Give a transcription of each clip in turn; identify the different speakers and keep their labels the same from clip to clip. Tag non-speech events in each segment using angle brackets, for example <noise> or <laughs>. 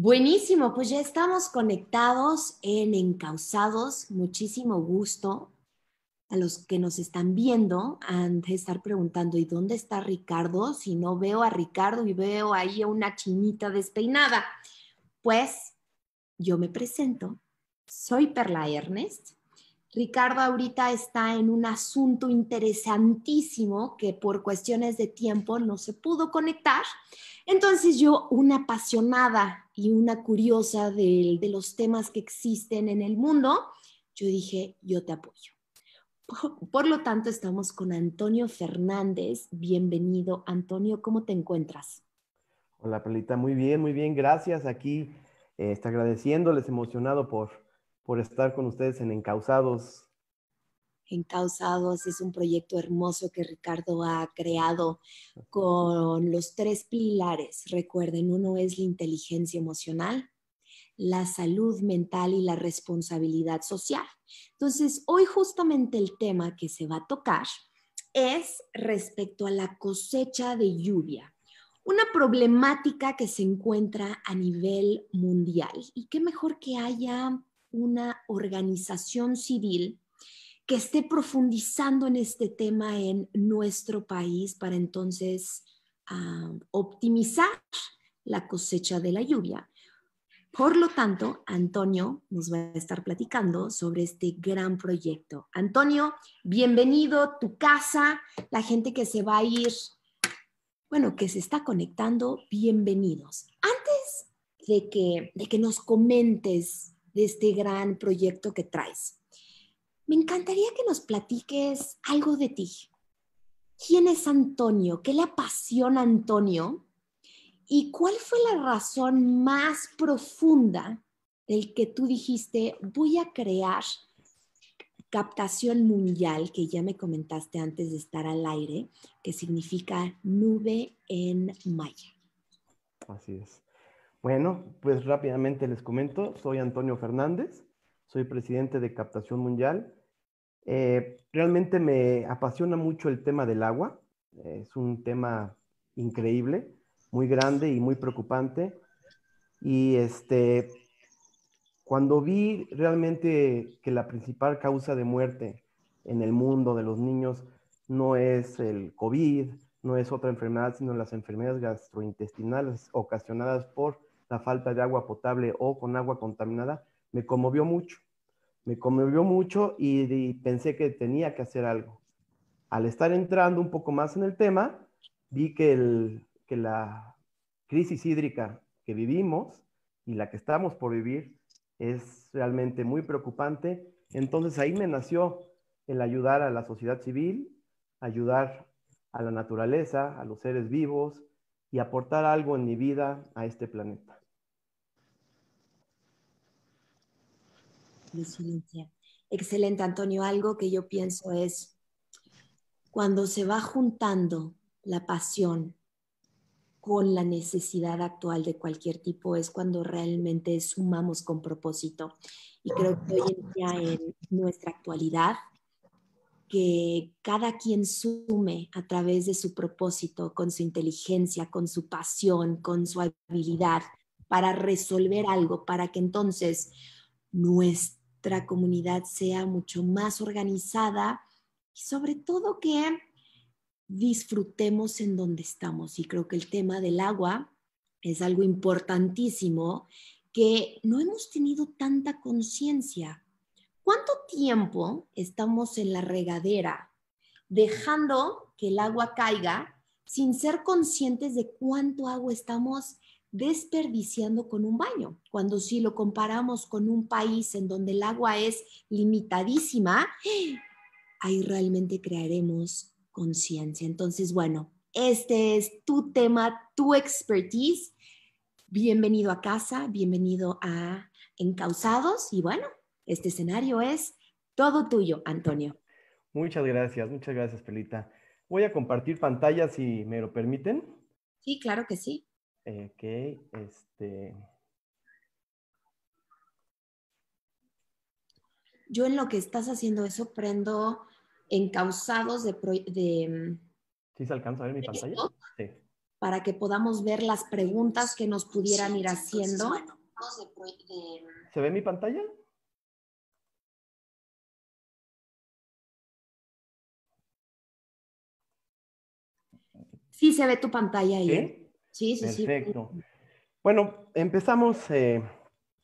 Speaker 1: Buenísimo, pues ya estamos conectados en Encausados. Muchísimo gusto a los que nos están viendo han de estar preguntando, ¿y dónde está Ricardo? Si no veo a Ricardo y veo ahí a una chinita despeinada. Pues yo me presento, soy Perla Ernest. Ricardo ahorita está en un asunto interesantísimo que por cuestiones de tiempo no se pudo conectar. Entonces yo, una apasionada y una curiosa de, los temas que existen en el mundo, yo dije, yo te apoyo por lo tanto, estamos con Antonio Fernández. Bienvenido, Antonio. ¿Cómo te encuentras?
Speaker 2: Hola, Pelita. Muy bien, muy bien. Gracias. Aquí eh, está agradeciéndoles, emocionado por, por estar con ustedes en Encausados.
Speaker 1: Encausados es un proyecto hermoso que Ricardo ha creado con los tres pilares. Recuerden, uno es la inteligencia emocional, la salud mental y la responsabilidad social. Entonces, hoy justamente el tema que se va a tocar es respecto a la cosecha de lluvia, una problemática que se encuentra a nivel mundial. Y qué mejor que haya una organización civil que esté profundizando en este tema en nuestro país para entonces ah, optimizar la cosecha de la lluvia por lo tanto, Antonio nos va a estar platicando sobre este gran proyecto. Antonio, bienvenido, tu casa, la gente que se va a ir, bueno, que se está conectando, bienvenidos. Antes de que, de que nos comentes de este gran proyecto que traes, me encantaría que nos platiques algo de ti. ¿Quién es Antonio? ¿Qué le apasiona a Antonio? ¿Y cuál fue la razón más profunda del que tú dijiste, voy a crear captación mundial, que ya me comentaste antes de estar al aire, que significa nube en maya?
Speaker 2: Así es. Bueno, pues rápidamente les comento, soy Antonio Fernández, soy presidente de Captación Mundial. Eh, realmente me apasiona mucho el tema del agua, es un tema increíble muy grande y muy preocupante. Y este, cuando vi realmente que la principal causa de muerte en el mundo de los niños no es el COVID, no es otra enfermedad, sino las enfermedades gastrointestinales ocasionadas por la falta de agua potable o con agua contaminada, me conmovió mucho. Me conmovió mucho y, pensé que tenía que hacer algo. Al estar entrando un poco más en el tema, vi que el, que la crisis hídrica que vivimos y la que estamos por vivir es realmente muy preocupante. Entonces ahí me nació el ayudar a la sociedad civil, ayudar a la naturaleza, a los seres vivos y aportar algo en mi vida a este planeta.
Speaker 1: Excelente, Antonio. Algo que yo pienso es cuando se va juntando la pasión, con la necesidad actual de cualquier tipo es cuando realmente sumamos con propósito. Y creo que hoy en día en nuestra actualidad, que cada quien sume a través de su propósito, con su inteligencia, con su pasión, con su habilidad para resolver algo, para que entonces nuestra comunidad sea mucho más organizada y sobre todo que disfrutemos en donde estamos. Y creo que el tema del agua es algo importantísimo que no hemos tenido tanta conciencia. ¿Cuánto tiempo estamos en la regadera dejando que el agua caiga sin ser conscientes de cuánto agua estamos desperdiciando con un baño? Cuando si lo comparamos con un país en donde el agua es limitadísima, ahí realmente crearemos conciencia. Entonces, bueno, este es tu tema, tu expertise. Bienvenido a casa, bienvenido a Encausados y bueno, este escenario es todo tuyo, Antonio.
Speaker 2: Muchas gracias, muchas gracias, Pelita. Voy a compartir pantalla si me lo permiten.
Speaker 1: Sí, claro que sí.
Speaker 2: Ok, este.
Speaker 1: Yo en lo que estás haciendo eso prendo encausados de... de
Speaker 2: ¿Sí se alcanza a ver mi pantalla? Sí.
Speaker 1: para que podamos ver las preguntas que nos pudieran ir haciendo.
Speaker 2: ¿Se ve mi pantalla?
Speaker 1: Sí, se ve tu pantalla ahí. Sí, sí,
Speaker 2: sí. Perfecto. Bueno, empezamos eh,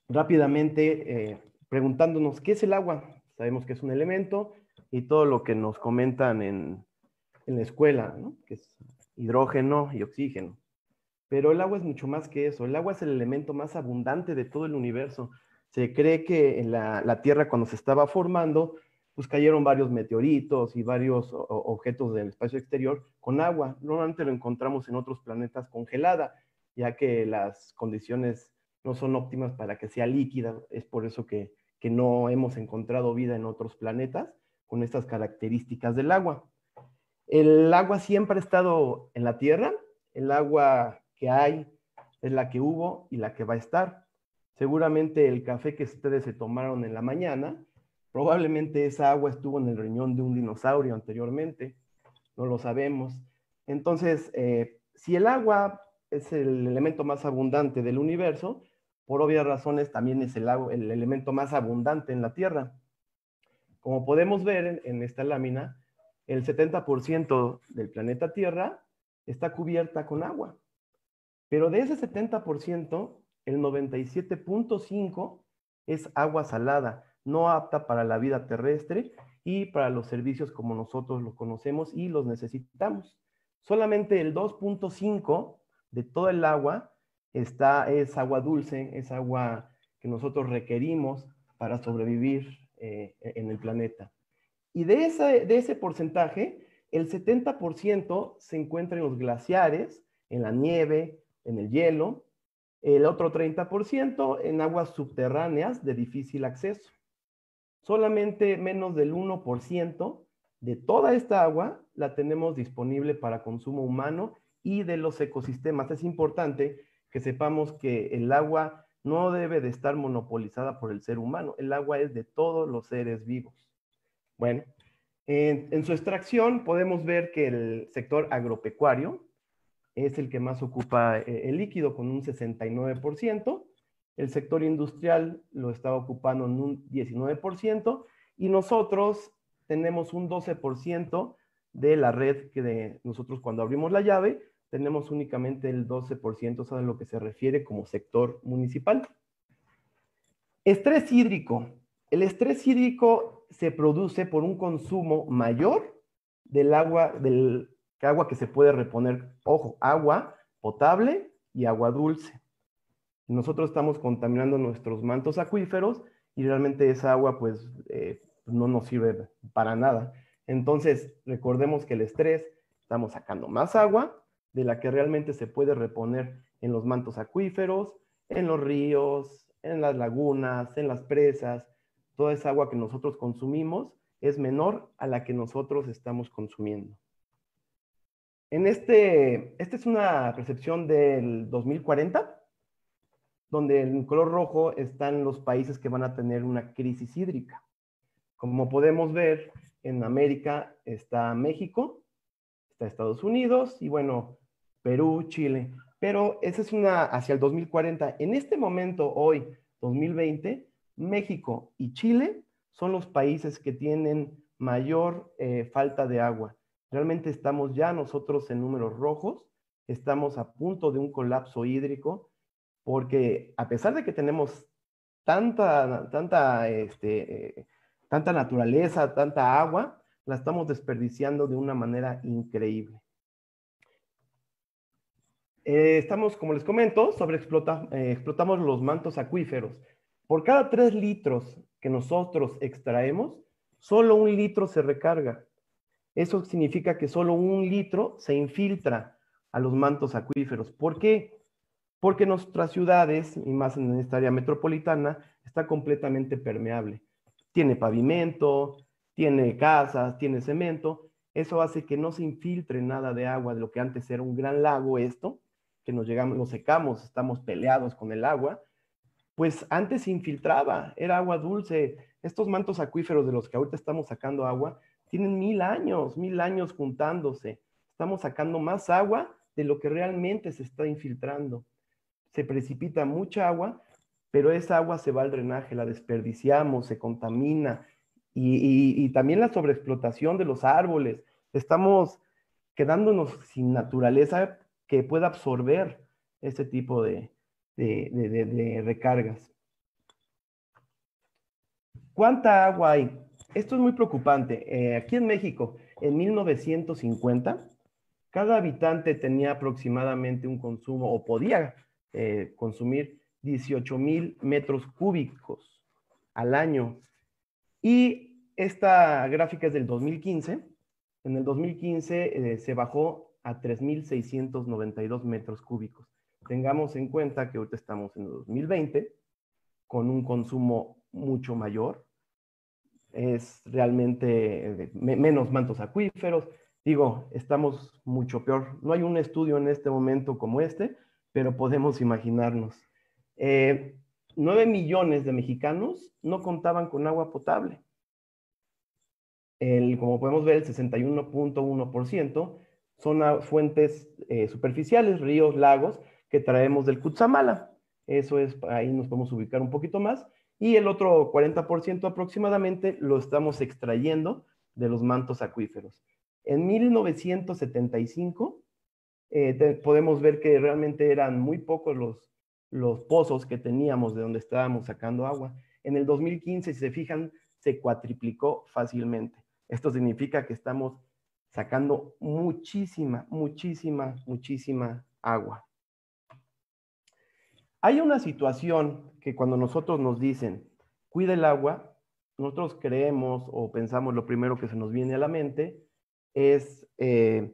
Speaker 2: rápidamente eh, preguntándonos qué es el agua. Sabemos que es un elemento y todo lo que nos comentan en, en la escuela, ¿no? que es hidrógeno y oxígeno. Pero el agua es mucho más que eso. El agua es el elemento más abundante de todo el universo. Se cree que en la, la Tierra cuando se estaba formando, pues cayeron varios meteoritos y varios objetos del espacio exterior con agua. Normalmente lo encontramos en otros planetas congelada, ya que las condiciones no son óptimas para que sea líquida. Es por eso que, que no hemos encontrado vida en otros planetas con estas características del agua. El agua siempre ha estado en la Tierra, el agua que hay es la que hubo y la que va a estar. Seguramente el café que ustedes se tomaron en la mañana, probablemente esa agua estuvo en el riñón de un dinosaurio anteriormente, no lo sabemos. Entonces, eh, si el agua es el elemento más abundante del universo, por obvias razones también es el, el elemento más abundante en la Tierra. Como podemos ver en esta lámina, el 70% del planeta Tierra está cubierta con agua. Pero de ese 70%, el 97.5 es agua salada, no apta para la vida terrestre y para los servicios como nosotros los conocemos y los necesitamos. Solamente el 2.5 de todo el agua está, es agua dulce, es agua que nosotros requerimos para sobrevivir eh, en el planeta. Y de de ese porcentaje, el 70% se encuentra en los glaciares, en la nieve, en el hielo, el otro 30% en aguas subterráneas de difícil acceso. Solamente menos del 1% de toda esta agua la tenemos disponible para consumo humano y de los ecosistemas. Es importante que sepamos que el agua no debe de estar monopolizada por el ser humano. El agua es de todos los seres vivos. Bueno, en, su extracción podemos ver que el sector agropecuario es el que más ocupa eh, el líquido con un 69%, el sector industrial lo está ocupando en un 19% y nosotros tenemos un 12% de la red que de nosotros cuando abrimos la llave tenemos únicamente el 12%, a lo que se refiere como sector municipal. Estrés hídrico. El estrés hídrico se produce por un consumo mayor del agua, del agua que se puede reponer, ojo, agua potable y agua dulce. Nosotros estamos contaminando nuestros mantos acuíferos y realmente esa agua pues eh, no nos sirve para nada. Entonces, recordemos que el estrés, estamos sacando más agua de la que realmente se puede reponer en los mantos acuíferos, en los ríos, en las lagunas, en las presas, toda esa agua que nosotros consumimos es menor a la que nosotros estamos consumiendo. En este, esta es una percepción del 2040, donde en color rojo están los países que van a tener una crisis hídrica. Como podemos ver, en América está México, está Estados Unidos y bueno, Perú, Chile. Pero esa es una hacia el 2040. En este momento, hoy, 2020, México y Chile son los países que tienen mayor eh, falta de agua. Realmente estamos ya nosotros en números rojos, estamos a punto de un colapso hídrico, porque a pesar de que tenemos tanta, tanta, este, eh, tanta naturaleza, tanta agua, la estamos desperdiciando de una manera increíble. Eh, estamos, como les comento, sobre explotamos los mantos acuíferos. Por cada tres litros que nosotros extraemos, solo un litro se recarga. Eso significa que solo un litro se infiltra a los mantos acuíferos. ¿Por qué? Porque nuestras ciudades, y más en esta área metropolitana, está completamente permeable. Tiene pavimento, tiene casas, tiene cemento. Eso hace que no se infiltre nada de agua de lo que antes era un gran lago esto, que nos llegamos, nos secamos, estamos peleados con el agua pues antes se infiltraba, era agua dulce. Estos mantos acuíferos de los que ahorita estamos sacando agua tienen mil años, mil años juntándose. Estamos sacando más agua de lo que realmente se está infiltrando. Se precipita mucha agua, pero esa agua se va al drenaje, la desperdiciamos, se contamina y, también la sobreexplotación de los árboles. Estamos quedándonos sin naturaleza que pueda absorber este tipo de, de recargas. ¿Cuánta agua hay? Esto es muy preocupante. Eh, aquí en México, en 1950, cada habitante tenía aproximadamente un consumo o podía eh, consumir 18 mil metros cúbicos al año. Y esta gráfica es del 2015. En el 2015 eh, se bajó a 3.692 metros cúbicos. Tengamos en cuenta que ahorita estamos en el 2020 con un consumo mucho mayor, es realmente menos mantos acuíferos. Digo, estamos mucho peor. No hay un estudio en este momento como este, pero podemos imaginarnos. Eh, 9 millones de mexicanos no contaban con agua potable. El, como podemos ver, el 61.1% son fuentes eh, superficiales, ríos, lagos, que traemos del Cutzamala. Eso es, ahí nos podemos ubicar un poquito más y el otro 40% aproximadamente lo estamos extrayendo de los mantos acuíferos. En 1975 eh, podemos ver que realmente eran muy pocos los, los pozos que teníamos de donde estábamos sacando agua. En el 2015, si se fijan, se cuatriplicó fácilmente. Esto significa que estamos sacando muchísima, muchísima, muchísima agua. Hay una situación que cuando nosotros nos dicen, cuida el agua, nosotros creemos o pensamos lo primero que se nos viene a la mente es eh,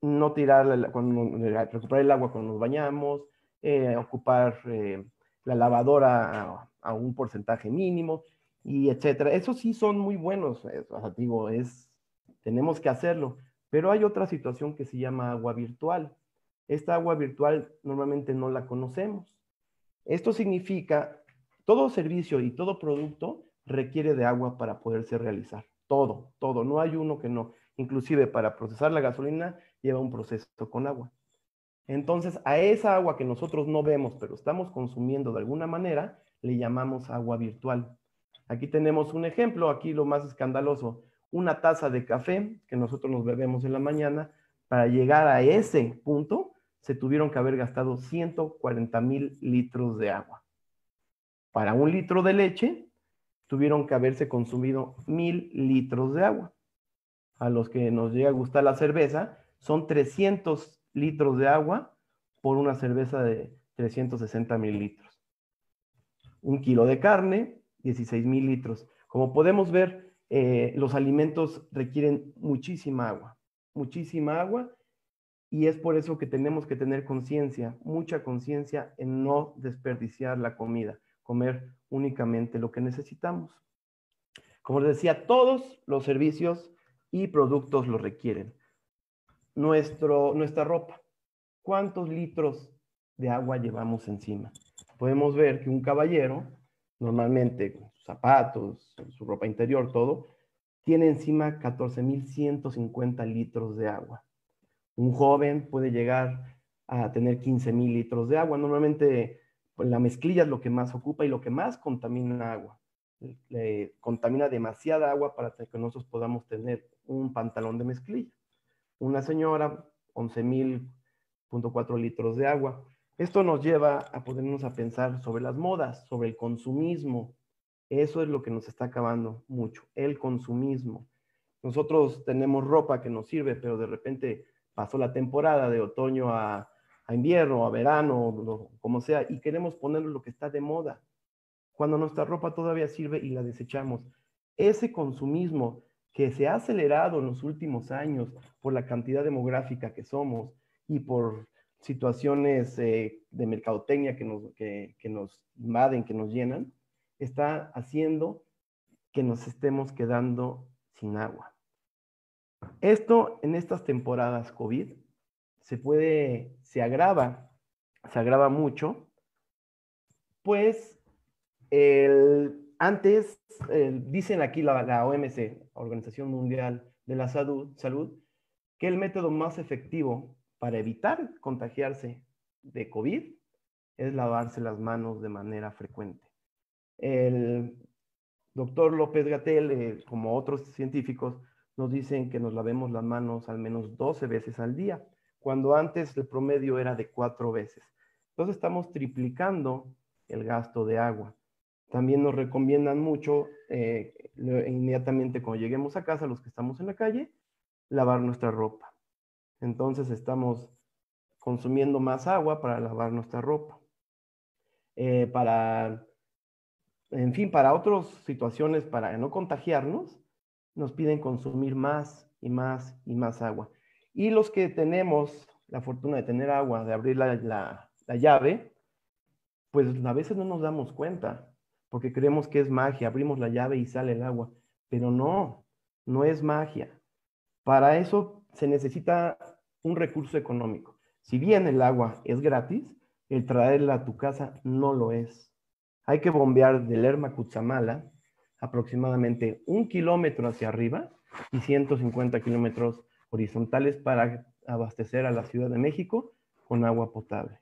Speaker 2: no tirar, cuando, recuperar el agua cuando nos bañamos, eh, ocupar eh, la lavadora a, un porcentaje mínimo y etcétera. Eso sí son muy buenos, es, tenemos que hacerlo, pero hay otra situación que se llama agua virtual. Esta agua virtual normalmente no la conocemos. Esto significa, todo servicio y todo producto requiere de agua para poderse realizar. Todo, todo. No hay uno que no. Inclusive para procesar la gasolina lleva un proceso con agua. Entonces, a esa agua que nosotros no vemos, pero estamos consumiendo de alguna manera, le llamamos agua virtual. Aquí tenemos un ejemplo, aquí lo más escandaloso, una taza de café que nosotros nos bebemos en la mañana, para llegar a ese punto se tuvieron que haber gastado 140 mil litros de agua. Para un litro de leche, tuvieron que haberse consumido mil litros de agua. A los que nos llega a gustar la cerveza, son 300 litros de agua por una cerveza de 360 mil litros. Un kilo de carne, 16 mil litros. Como podemos ver, eh, los alimentos requieren muchísima agua, muchísima agua y es por eso que tenemos que tener conciencia, mucha conciencia en no desperdiciar la comida, comer únicamente lo que necesitamos. Como les decía, todos los servicios y productos lo requieren. Nuestro, nuestra ropa, ¿cuántos litros de agua llevamos encima? Podemos ver que un caballero, normalmente con sus zapatos, su ropa interior, todo, tiene encima 14.150 litros de agua. Un joven puede llegar a tener 15 mil litros de agua. Normalmente pues, la mezclilla es lo que más ocupa y lo que más contamina agua. Le contamina demasiada agua para que nosotros podamos tener un pantalón de mezclilla. Una señora, 11 mil litros de agua. Esto nos lleva a ponernos a pensar sobre las modas, sobre el consumismo. Eso es lo que nos está acabando mucho, el consumismo. Nosotros tenemos ropa que nos sirve, pero de repente pasó la temporada de otoño a, invierno, a verano, como sea, y queremos ponerlo lo que está de moda, cuando nuestra ropa todavía sirve y la desechamos. Ese consumismo que se ha acelerado en los últimos años por la cantidad demográfica que somos y por situaciones eh, de mercadotecnia que nos, que nos invaden, que nos llenan, está haciendo que nos estemos quedando sin agua. Esto en estas temporadas COVID se puede, se agrava, se agrava mucho, pues el, antes dicen aquí la, OMC, Organización Mundial de la Salud, Salud, que el método más efectivo para evitar contagiarse de COVID es lavarse las manos de manera frecuente. El doctor López Gatel, eh, como otros científicos, nos dicen que nos lavemos las manos al menos 12 veces al día, cuando antes el promedio era de 4 veces. Entonces estamos triplicando el gasto de agua. También nos recomiendan mucho, eh, inmediatamente cuando lleguemos a casa, los que estamos en la calle, lavar nuestra ropa. Entonces estamos consumiendo más agua para lavar nuestra ropa. Eh, para, en fin, para otras situaciones, para no contagiarnos, nos piden consumir más y más y más agua. Y los que tenemos la fortuna de tener agua, de abrir la, la llave, pues a veces no nos damos cuenta, porque creemos que es magia, abrimos la llave y sale el agua, pero no, no es magia. Para eso se necesita un recurso económico. Si bien el agua es gratis, el traerla a tu casa no lo es. Hay que bombear del Lerma Cutzamala aproximadamente un kilómetro hacia arriba y 150 kilómetros horizontales para abastecer a la Ciudad de México con agua potable.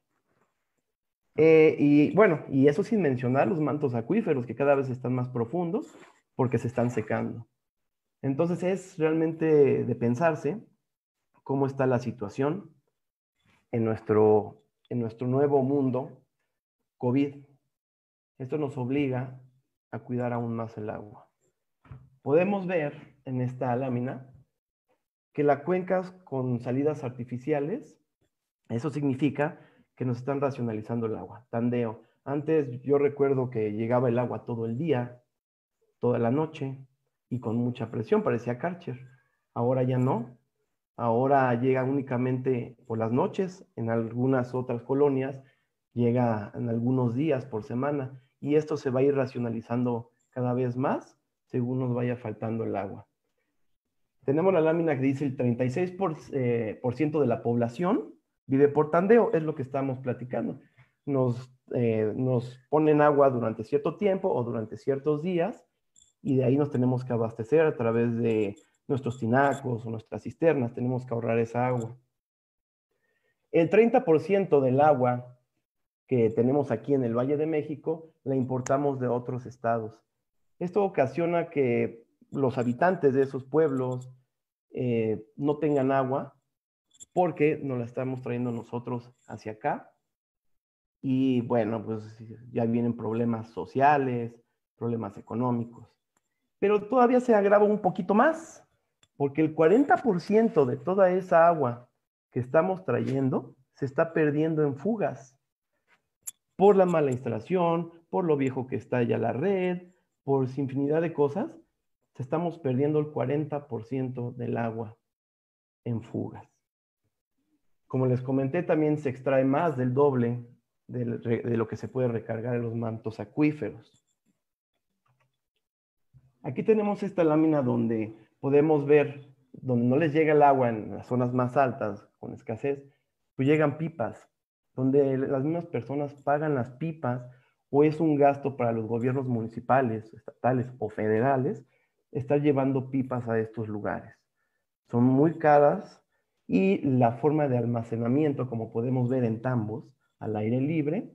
Speaker 2: Eh, y bueno, y eso sin mencionar los mantos acuíferos que cada vez están más profundos porque se están secando. Entonces es realmente de pensarse cómo está la situación en nuestro, en nuestro nuevo mundo COVID. Esto nos obliga a cuidar aún más el agua. Podemos ver en esta lámina que las cuencas con salidas artificiales, eso significa que nos están racionalizando el agua. Tandeo. Antes yo recuerdo que llegaba el agua todo el día, toda la noche, y con mucha presión, parecía Karcher. Ahora ya no. Ahora llega únicamente por las noches, en algunas otras colonias llega en algunos días por semana y esto se va a ir racionalizando cada vez más según nos vaya faltando el agua. Tenemos la lámina que dice el 36% por, eh, por ciento de la población vive por tandeo, es lo que estamos platicando. Nos, eh, nos ponen agua durante cierto tiempo o durante ciertos días y de ahí nos tenemos que abastecer a través de nuestros tinacos o nuestras cisternas, tenemos que ahorrar esa agua. El 30% del agua que tenemos aquí en el Valle de México la importamos de otros estados. Esto ocasiona que los habitantes de esos pueblos eh, no tengan agua porque nos la estamos trayendo nosotros hacia acá. Y bueno, pues ya vienen problemas sociales, problemas económicos. Pero todavía se agrava un poquito más, porque el 40% de toda esa agua que estamos trayendo se está perdiendo en fugas por la mala instalación, por lo viejo que está ya la red, por infinidad de cosas, estamos perdiendo el 40% del agua en fugas. Como les comenté, también se extrae más del doble de lo que se puede recargar en los mantos acuíferos. Aquí tenemos esta lámina donde podemos ver, donde no les llega el agua en las zonas más altas, con escasez, pues llegan pipas, donde las mismas personas pagan las pipas o es un gasto para los gobiernos municipales, estatales o federales, estar llevando pipas a estos lugares. Son muy caras y la forma de almacenamiento, como podemos ver en tambos, al aire libre,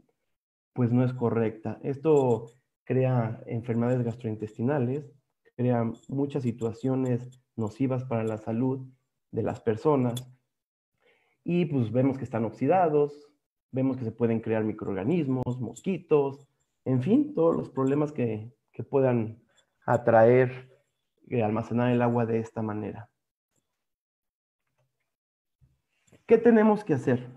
Speaker 2: pues no es correcta. Esto crea enfermedades gastrointestinales, crea muchas situaciones nocivas para la salud de las personas. Y pues vemos que están oxidados, vemos que se pueden crear microorganismos, mosquitos, en fin, todos los problemas que, que puedan atraer y almacenar el agua de esta manera. ¿Qué tenemos que hacer?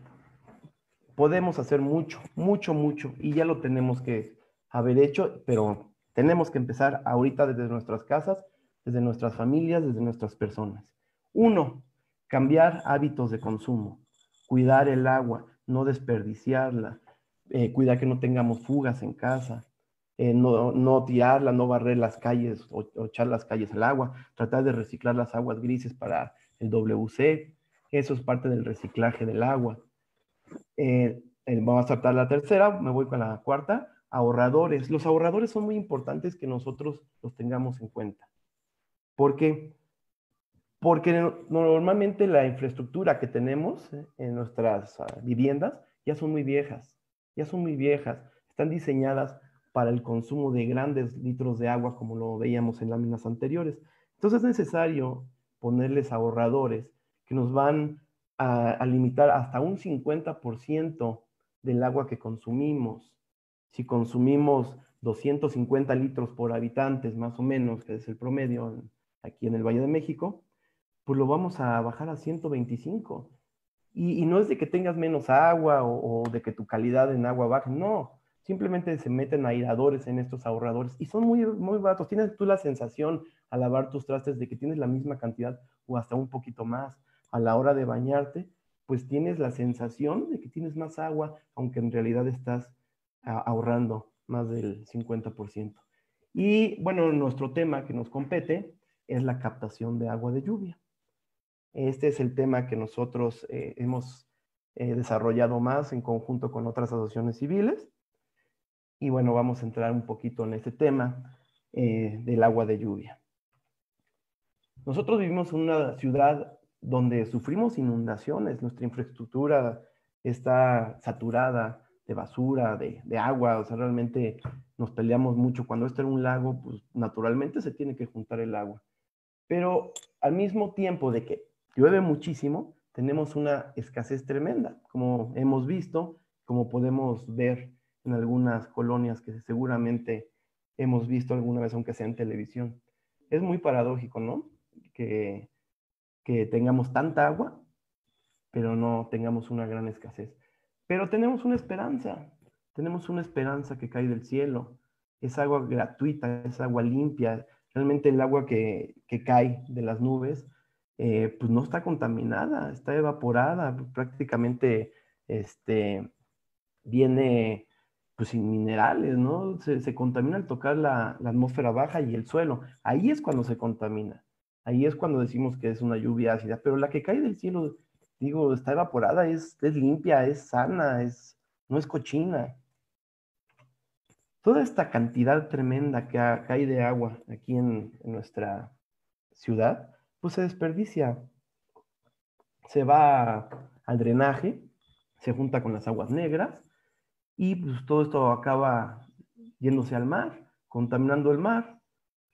Speaker 2: Podemos hacer mucho, mucho, mucho, y ya lo tenemos que haber hecho, pero tenemos que empezar ahorita desde nuestras casas, desde nuestras familias, desde nuestras personas. Uno, cambiar hábitos de consumo, cuidar el agua, no desperdiciarla, eh, cuidar que no tengamos fugas en casa, eh, no, tirarla, no barrer las calles o, echar las calles al agua, tratar de reciclar las aguas grises para el WC, eso es parte del reciclaje del agua. Eh, vamos a tratar la tercera, me voy con la cuarta, ahorradores. Los ahorradores son muy importantes que nosotros los tengamos en cuenta. Porque porque normalmente la infraestructura que tenemos en nuestras ah, viviendas ya son muy viejas, ya son muy viejas, están diseñadas para el consumo de grandes litros de agua como lo veíamos en láminas anteriores. Entonces es necesario ponerles ahorradores que nos van a, limitar hasta un 50% del agua que consumimos. Si consumimos 250 litros por habitantes, más o menos, que es el promedio aquí en el Valle de México, pues lo vamos a bajar a 125. Y, no es de que tengas menos agua o, de que tu calidad en agua baje, no. Simplemente se meten airadores en estos ahorradores y son muy, muy baratos. Tienes tú la sensación al lavar tus trastes de que tienes la misma cantidad o hasta un poquito más a la hora de bañarte, pues tienes la sensación de que tienes más agua, aunque en realidad estás ahorrando más del 50%. Y bueno, nuestro tema que nos compete es la captación de agua de lluvia. Este es el tema que nosotros eh, hemos eh, desarrollado más en conjunto con otras asociaciones civiles. Y bueno, vamos a entrar un poquito en este tema eh, del agua de lluvia. Nosotros vivimos en una ciudad donde sufrimos inundaciones, nuestra infraestructura está saturada de basura, de, agua, o sea, realmente nos peleamos mucho. Cuando esto era un lago, pues naturalmente se tiene que juntar el agua. Pero al mismo tiempo de que llueve muchísimo, tenemos una escasez tremenda, como hemos visto, como podemos ver en algunas colonias que seguramente hemos visto alguna vez, aunque sea en televisión. Es muy paradójico, ¿no? Que que tengamos tanta agua, pero no tengamos una gran escasez. Pero tenemos una esperanza, tenemos una esperanza que cae del cielo. Es agua gratuita, es agua limpia. Realmente el agua que, cae de las nubes, eh, pues no está contaminada, está evaporada, prácticamente este, viene pues sin minerales, ¿no? Se, contamina al tocar la, la atmósfera baja y el suelo. Ahí es cuando se contamina. Ahí es cuando decimos que es una lluvia ácida, pero la que cae del cielo, digo, está evaporada, es, es limpia, es sana, es, no es cochina. Toda esta cantidad tremenda que cae de agua aquí en, nuestra ciudad, pues se desperdicia. Se va al drenaje, se junta con las aguas negras y pues todo esto acaba yéndose al mar, contaminando el mar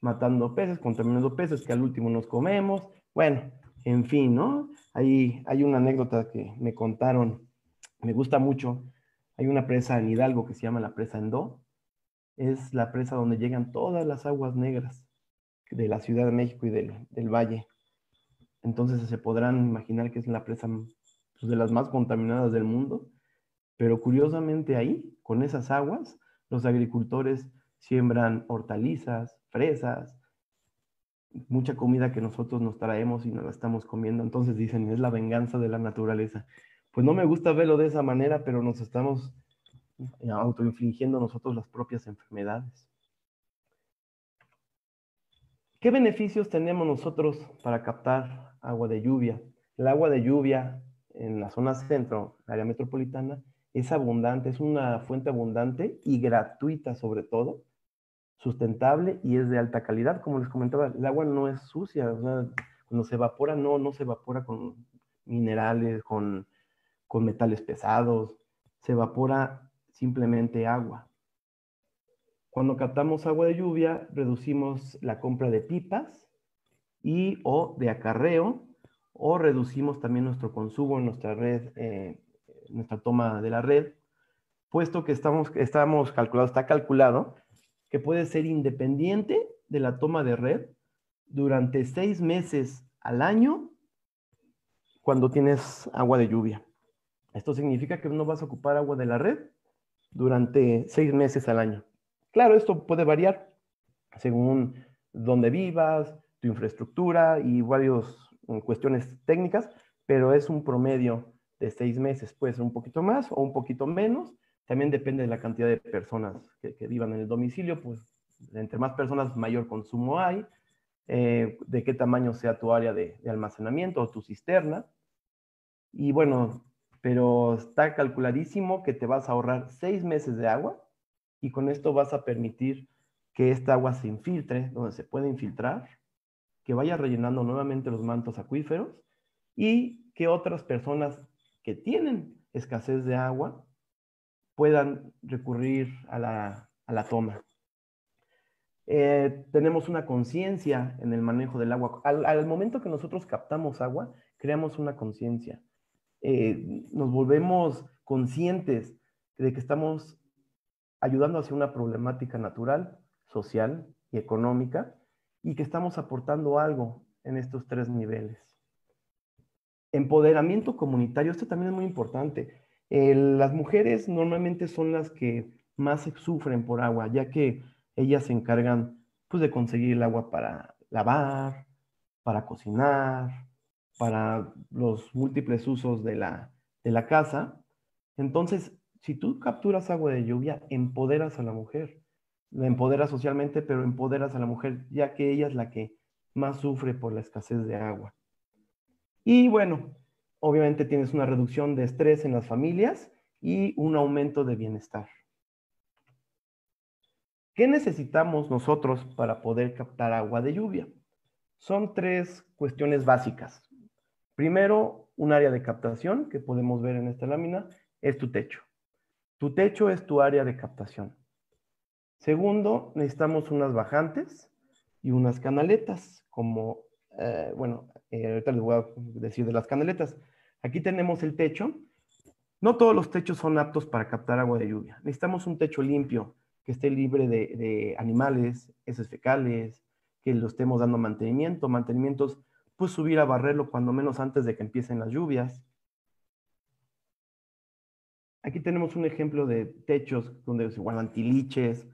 Speaker 2: matando peces, contaminando peces que al último nos comemos. Bueno, en fin, ¿no? Hay, hay una anécdota que me contaron, me gusta mucho. Hay una presa en Hidalgo que se llama la presa Endó. Es la presa donde llegan todas las aguas negras de la Ciudad de México y del, del valle. Entonces se podrán imaginar que es la presa pues, de las más contaminadas del mundo. Pero curiosamente ahí, con esas aguas, los agricultores siembran hortalizas, fresas, mucha comida que nosotros nos traemos y nos la estamos comiendo. Entonces dicen, es la venganza de la naturaleza. Pues no me gusta verlo de esa manera, pero nos estamos autoinfligiendo nosotros las propias enfermedades. ¿Qué beneficios tenemos nosotros para captar agua de lluvia? El agua de lluvia en la zona centro, área metropolitana, es abundante, es una fuente abundante y gratuita sobre todo sustentable y es de alta calidad. Como les comentaba, el agua no es sucia, cuando se evapora, no, no se evapora con minerales, con, con metales pesados, se evapora simplemente agua. Cuando captamos agua de lluvia, reducimos la compra de pipas y o de acarreo, o reducimos también nuestro consumo en nuestra red, eh, nuestra toma de la red, puesto que estamos, estamos calculado, está calculado que puede ser independiente de la toma de red durante seis meses al año cuando tienes agua de lluvia. Esto significa que no vas a ocupar agua de la red durante seis meses al año. Claro, esto puede variar según dónde vivas, tu infraestructura y varias mm, cuestiones técnicas, pero es un promedio de seis meses. Puede ser un poquito más o un poquito menos, también depende de la cantidad de personas que, vivan en el domicilio, pues entre más personas mayor consumo hay, eh, de qué tamaño sea tu área de, almacenamiento o tu cisterna. Y bueno, pero está calculadísimo que te vas a ahorrar seis meses de agua y con esto vas a permitir que esta agua se infiltre donde se puede infiltrar, que vaya rellenando nuevamente los mantos acuíferos y que otras personas que tienen escasez de agua puedan recurrir a la, toma. Eh, tenemos una conciencia en el manejo del agua. Al, momento que nosotros captamos agua, creamos una conciencia. Eh, nos volvemos conscientes de que estamos ayudando hacia una problemática natural, social y económica, y que estamos aportando algo en estos tres niveles. Empoderamiento comunitario, esto también es muy importante. Las mujeres normalmente son las que más sufren por agua, ya que ellas se encargan pues, de conseguir el agua para lavar, para cocinar, para los múltiples usos de la, de la casa. Entonces, si tú capturas agua de lluvia, empoderas a la mujer. La empoderas socialmente, pero empoderas a la mujer, ya que ella es la que más sufre por la escasez de agua. Y bueno, obviamente tienes una reducción de estrés en las familias y un aumento de bienestar. ¿Qué necesitamos nosotros para poder captar agua de lluvia? Son tres cuestiones básicas. Primero, un área de captación que podemos ver en esta lámina es tu techo. Tu techo es tu área de captación. Segundo, necesitamos unas bajantes y unas canaletas, como, eh, bueno, eh, ahorita les voy a decir de las canaletas. Aquí tenemos el techo. No todos los techos son aptos para captar agua de lluvia. Necesitamos un techo limpio, que esté libre de, animales, heces fecales, que lo estemos dando mantenimiento. Mantenimientos, pues subir a barrerlo cuando menos antes de que empiecen las lluvias. Aquí tenemos un ejemplo de techos donde se guardan tiliches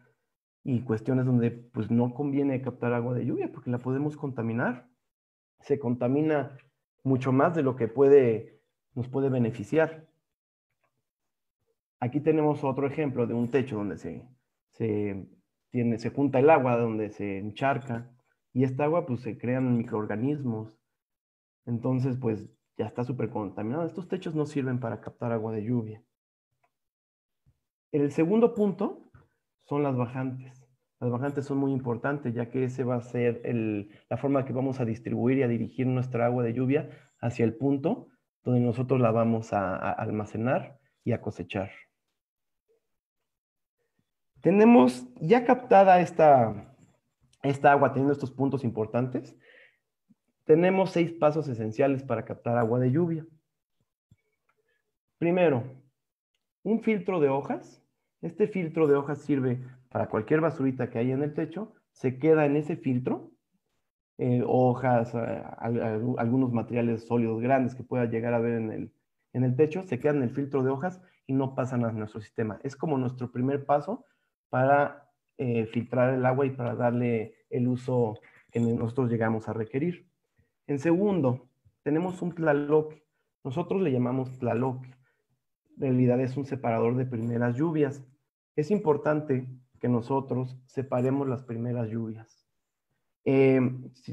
Speaker 2: y cuestiones donde pues no conviene captar agua de lluvia porque la podemos contaminar. Se contamina mucho más de lo que puede, nos puede beneficiar. Aquí tenemos otro ejemplo de un techo donde se, se, tiene, se junta el agua, donde se encharca y esta agua pues se crean microorganismos. Entonces pues ya está súper contaminado. Estos techos no sirven para captar agua de lluvia. El segundo punto son las bajantes. Las bajantes son muy importantes ya que ese va a ser la forma que vamos a distribuir y a dirigir nuestra agua de lluvia hacia el punto donde nosotros la vamos a, almacenar y a cosechar. Tenemos ya captada esta, esta agua teniendo estos puntos importantes. Tenemos seis pasos esenciales para captar agua de lluvia. Primero, un filtro de hojas. Este filtro de hojas sirve para cualquier basurita que haya en el techo, se queda en ese filtro, eh, hojas, eh, algunos materiales sólidos grandes que pueda llegar a ver en el, en el techo, se quedan en el filtro de hojas y no pasan a nuestro sistema. Es como nuestro primer paso para eh, filtrar el agua y para darle el uso que nosotros llegamos a requerir. En segundo, tenemos un Tlaloc. Nosotros le llamamos Tlaloc realidad es un separador de primeras lluvias. Es importante que nosotros separemos las primeras lluvias. Eh,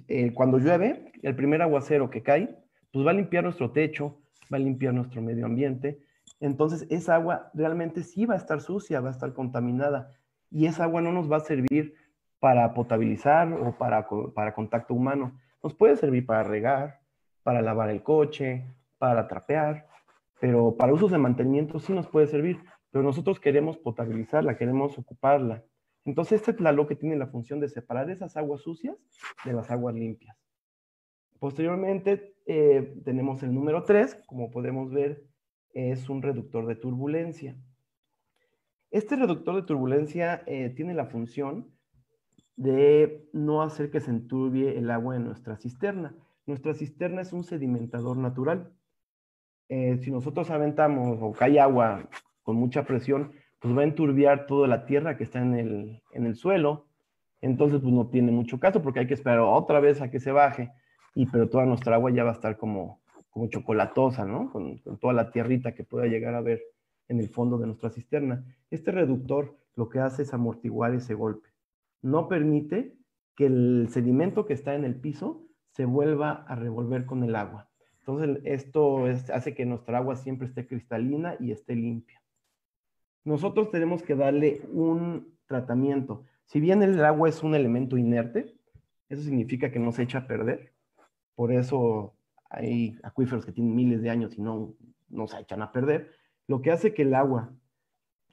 Speaker 2: eh, cuando llueve, el primer aguacero que cae, pues va a limpiar nuestro techo, va a limpiar nuestro medio ambiente. Entonces, esa agua realmente sí va a estar sucia, va a estar contaminada. Y esa agua no nos va a servir para potabilizar o para, para contacto humano. Nos puede servir para regar, para lavar el coche, para trapear, pero para usos de mantenimiento sí nos puede servir, pero nosotros queremos potabilizarla, queremos ocuparla. Entonces, este que tiene la función de separar esas aguas sucias de las aguas limpias. Posteriormente, eh, tenemos el número 3, como podemos ver, es un reductor de turbulencia. Este reductor de turbulencia eh, tiene la función de no hacer que se enturbie el agua en nuestra cisterna. Nuestra cisterna es un sedimentador natural. Eh, si nosotros aventamos o cae agua con mucha presión, pues va a enturbiar toda la tierra que está en el, en el suelo. Entonces, pues no tiene mucho caso porque hay que esperar otra vez a que se baje. Y pero toda nuestra agua ya va a estar como, como chocolatosa, ¿no? Con, toda la tierrita que pueda llegar a ver en el fondo de nuestra cisterna. Este reductor lo que hace es amortiguar ese golpe. No permite que el sedimento que está en el piso se vuelva a revolver con el agua. Entonces, esto hace que nuestra agua siempre esté cristalina y esté limpia. Nosotros tenemos que darle un tratamiento. Si bien el agua es un elemento inerte, Eso significa que no se echa a perder. Por eso hay acuíferos que tienen miles de años y no, no se echan a perder. Lo que hace que el agua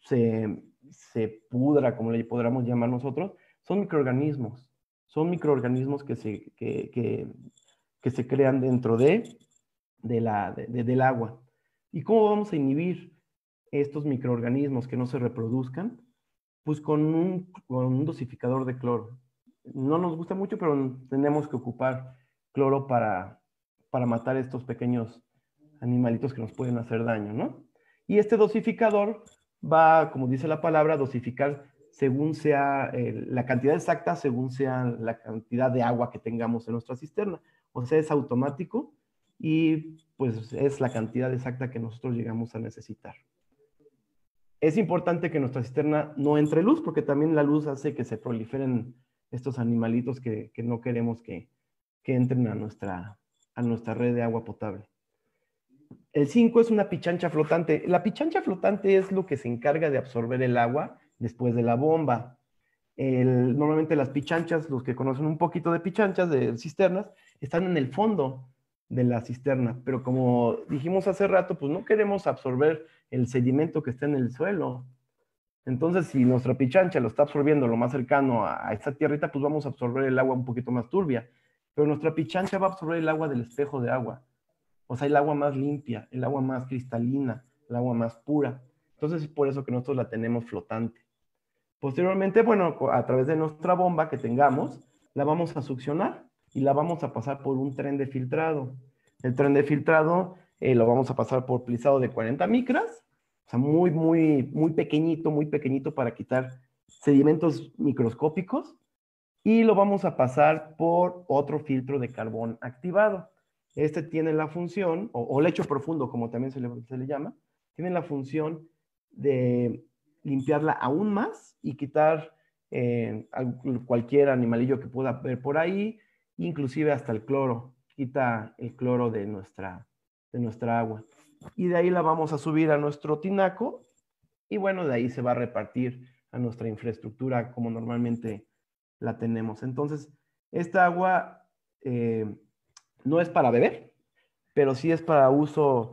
Speaker 2: se, se pudra, como le podríamos llamar nosotros, son microorganismos. Son microorganismos que se, que, que, se crean dentro de, de la, de, del agua. ¿Y cómo vamos a inhibir estos microorganismos que no se reproduzcan? Pues con un, con un dosificador de cloro. No nos gusta mucho, pero tenemos que ocupar cloro para, para matar estos pequeños animalitos que nos pueden hacer daño, ¿no? Y este dosificador va, como dice la palabra, dosificar según sea eh, la cantidad exacta, según sea la cantidad de agua que tengamos en nuestra cisterna. O sea, es automático y pues es la cantidad exacta que nosotros llegamos a necesitar. Es importante que nuestra cisterna no entre luz porque también la luz hace que se proliferen estos animalitos que, no queremos que, entren a nuestra, a nuestra red de agua potable. El 5 es una pichancha flotante. La pichancha flotante es lo que se encarga de absorber el agua después de la bomba. normalmente las pichanchas, los que conocen un poquito de pichanchas, de cisternas, están en el fondo de la cisterna. Pero como dijimos hace rato, pues no queremos absorber el sedimento que está en el suelo. Entonces, si nuestra pichancha lo está absorbiendo lo más cercano a, a esta tierrita, pues vamos a absorber el agua un poquito más turbia. Pero nuestra pichancha va a absorber el agua del espejo de agua. O sea, el agua más limpia, el agua más cristalina, el agua más pura. Entonces es por eso que nosotros la tenemos flotante. Posteriormente, bueno, a través de nuestra bomba que tengamos, la vamos a succionar y la vamos a pasar por un tren de filtrado. El tren de filtrado eh, lo vamos a pasar por plisado de 40 micras, o sea, muy, muy, muy pequeñito, muy pequeñito para quitar sedimentos microscópicos y lo vamos a pasar por otro filtro de carbón activado. Este tiene la función, o, lecho profundo, como también se le, se le llama, tiene la función de limpiarla aún más y quitar eh, cualquier animalillo que pueda haber por ahí, inclusive hasta el cloro, quita el cloro de nuestra, de nuestra agua. Y de ahí la vamos a subir a nuestro tinaco y bueno, de ahí se va a repartir a nuestra infraestructura como normalmente la tenemos. Entonces, esta agua eh, no es para beber, pero sí es para uso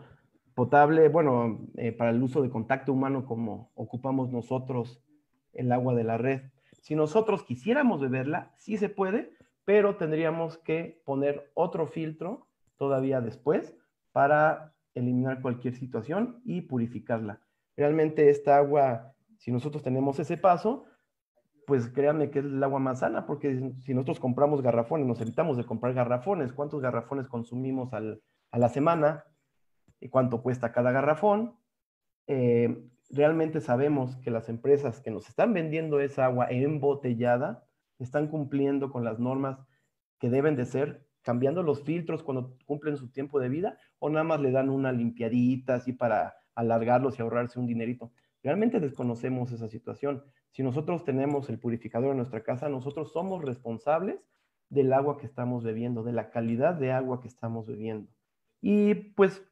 Speaker 2: potable, bueno, eh, para el uso de contacto humano como ocupamos nosotros el agua de la red. Si nosotros quisiéramos beberla, sí se puede, pero tendríamos que poner otro filtro todavía después para eliminar cualquier situación y purificarla. Realmente esta agua, si nosotros tenemos ese paso, pues créanme que es el agua más sana, porque si nosotros compramos garrafones, nos evitamos de comprar garrafones. ¿Cuántos garrafones consumimos a la semana? ¿Y cuánto cuesta cada garrafón? Eh, realmente sabemos que las empresas que nos están vendiendo esa agua embotellada están cumpliendo con las normas que deben de ser, cambiando los filtros cuando cumplen su tiempo de vida o nada más le dan una limpiadita así para alargarlos y ahorrarse un dinerito. Realmente desconocemos esa situación. Si nosotros tenemos el purificador en nuestra casa, nosotros somos responsables del agua que estamos bebiendo, de la calidad de agua que estamos bebiendo. Y pues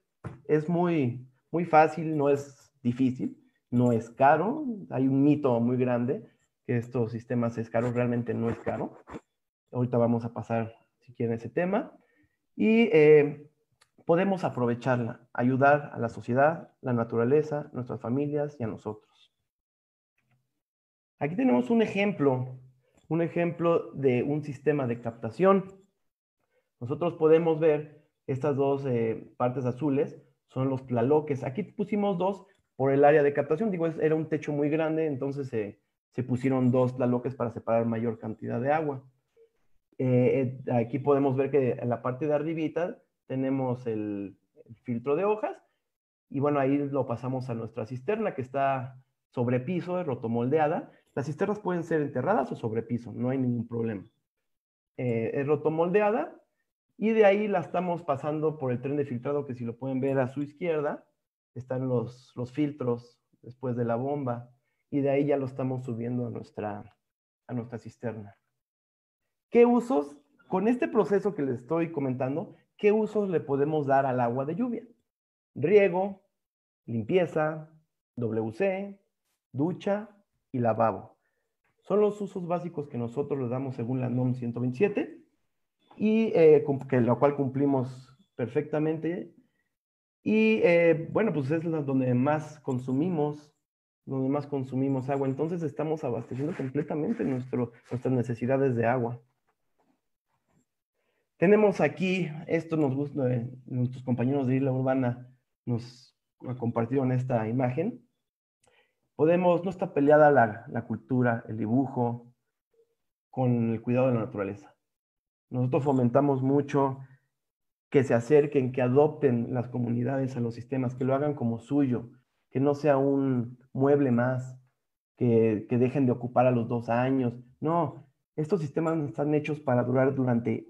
Speaker 2: es muy, muy fácil, no es difícil, no es caro. Hay un mito muy grande que estos sistemas es caro, realmente no es caro. Ahorita vamos a pasar, si quieren, ese tema. Y eh, podemos aprovecharla, ayudar a la sociedad, la naturaleza, nuestras familias y a nosotros. Aquí tenemos un ejemplo, un ejemplo de un sistema de captación. Nosotros podemos ver estas dos eh, partes azules, son los plaloques. Aquí pusimos dos por el área de captación. Digo, era un techo muy grande, entonces se pusieron dos plaloques para separar mayor cantidad de agua. Eh, eh, aquí podemos ver que en la parte de arribita tenemos el, filtro de hojas y bueno, ahí lo pasamos a nuestra cisterna que está sobre piso, rotomoldeada. Las cisternas pueden ser enterradas o sobre piso, no hay ningún problema. Eh, es rotomoldeada y de ahí la estamos pasando por el tren de filtrado que si lo pueden ver a su izquierda, están los, los filtros después de la bomba y de ahí ya lo estamos subiendo a nuestra, a nuestra cisterna. ¿Qué usos, con este proceso que les estoy comentando, qué usos le podemos dar al agua de lluvia? Riego, limpieza, WC, ducha y lavabo. Son los usos básicos que nosotros le damos según la NOM 127 y eh, que lo cual cumplimos perfectamente. Y eh, bueno, pues es donde más consumimos, donde más consumimos agua. Entonces estamos abasteciendo completamente nuestro, nuestras necesidades de agua. Tenemos aquí, esto nos gusta, eh, nuestros compañeros de Isla Urbana nos compartieron esta imagen. Podemos, no está peleada la, la cultura, el dibujo, con el cuidado de la naturaleza. Nosotros fomentamos mucho que se acerquen, que adopten las comunidades a los sistemas, que lo hagan como suyo, que no sea un mueble más, que, dejen de ocupar a los dos años. No, estos sistemas están hechos para durar durante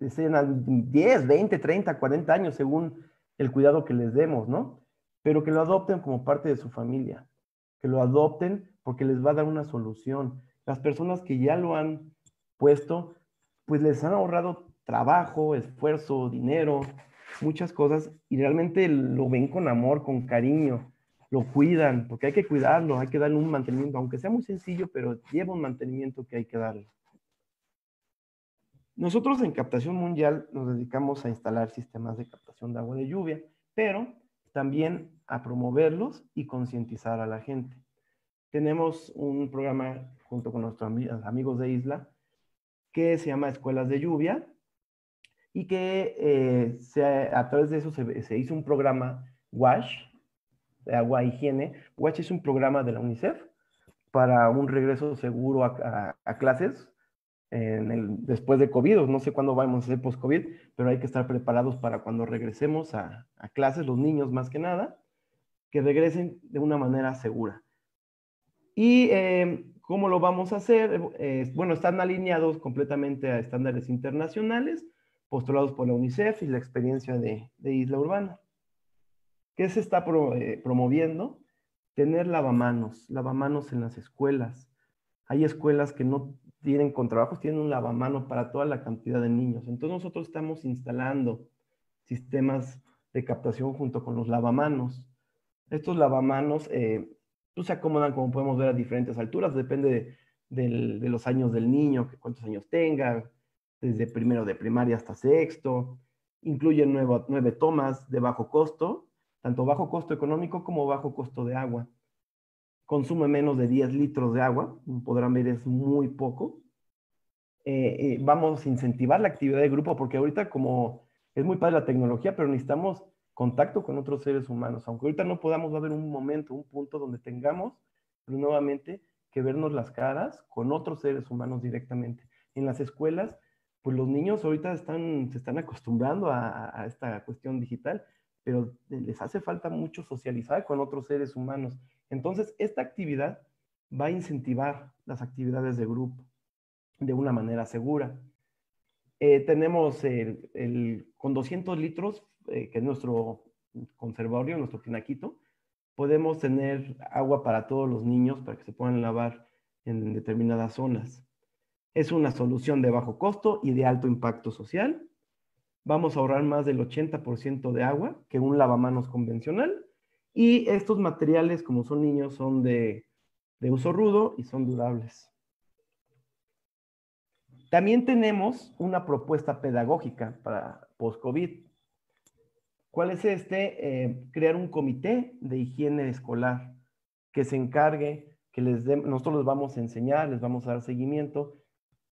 Speaker 2: 10, 20, 30, 40 años, según el cuidado que les demos, ¿no? Pero que lo adopten como parte de su familia, que lo adopten porque les va a dar una solución. Las personas que ya lo han puesto, pues les han ahorrado trabajo, esfuerzo, dinero, muchas cosas, y realmente lo ven con amor, con cariño, lo cuidan, porque hay que cuidarlo, hay que darle un mantenimiento, aunque sea muy sencillo, pero lleva un mantenimiento que hay que darle. Nosotros en Captación Mundial nos dedicamos a instalar sistemas de captación de agua de lluvia, pero también a promoverlos y concientizar a la gente. Tenemos un programa junto con nuestros amigos de Isla que se llama Escuelas de Lluvia, y que eh, a través de eso se, hizo un programa WASH, de agua higiene. WASH es un programa de la UNICEF para un regreso seguro a, clases después de COVID, no sé cuándo vamos a ser post-COVID, pero hay que estar preparados para cuando regresemos a, clases, los niños más que nada, que regresen de una manera segura. ¿Y eh, cómo lo vamos a hacer? Eh, bueno, están alineados completamente a estándares internacionales postulados por la UNICEF y la experiencia de, Isla Urbana. ¿Qué se está eh, promoviendo? Tener lavamanos, lavamanos en las escuelas. Hay escuelas que no tienen con trabajos, tienen un lavamano para toda la cantidad de niños. Entonces nosotros estamos instalando sistemas de captación junto con los lavamanos. Estos lavamanos eh, pues, se acomodan, como podemos ver, a diferentes alturas, depende de, los años del niño, cuántos años tenga, desde primero de primaria hasta sexto. Incluye nueve, tomas de bajo costo, tanto bajo costo económico como bajo costo de agua. Consume menos de 10 litros de agua, podrán ver es muy poco. Eh, eh, vamos a incentivar la actividad de grupo porque ahorita como es muy padre la tecnología, pero necesitamos contacto con otros seres humanos. Aunque ahorita no podamos, haber un momento, un punto donde tengamos nuevamente que vernos las caras con otros seres humanos directamente. En las escuelas pues los niños ahorita están, se están acostumbrando a, esta cuestión digital, pero les hace falta mucho socializar con otros seres humanos. Entonces, esta actividad va a incentivar las actividades de grupo de una manera segura. Eh, tenemos el, con 200 litros, eh, que es nuestro conservatorio, nuestro tinaquito, podemos tener agua para todos los niños para que se puedan lavar en determinadas zonas. Es una solución de bajo costo y de alto impacto social. Vamos a ahorrar más del 80% de agua que un lavamanos convencional. Y estos materiales, como son niños, son de, uso rudo y son durables. También tenemos una propuesta pedagógica para post-COVID. ¿Cuál es este? Eh, crear un comité de higiene escolar que se encargue, que les nosotros les vamos a enseñar, les vamos a dar seguimiento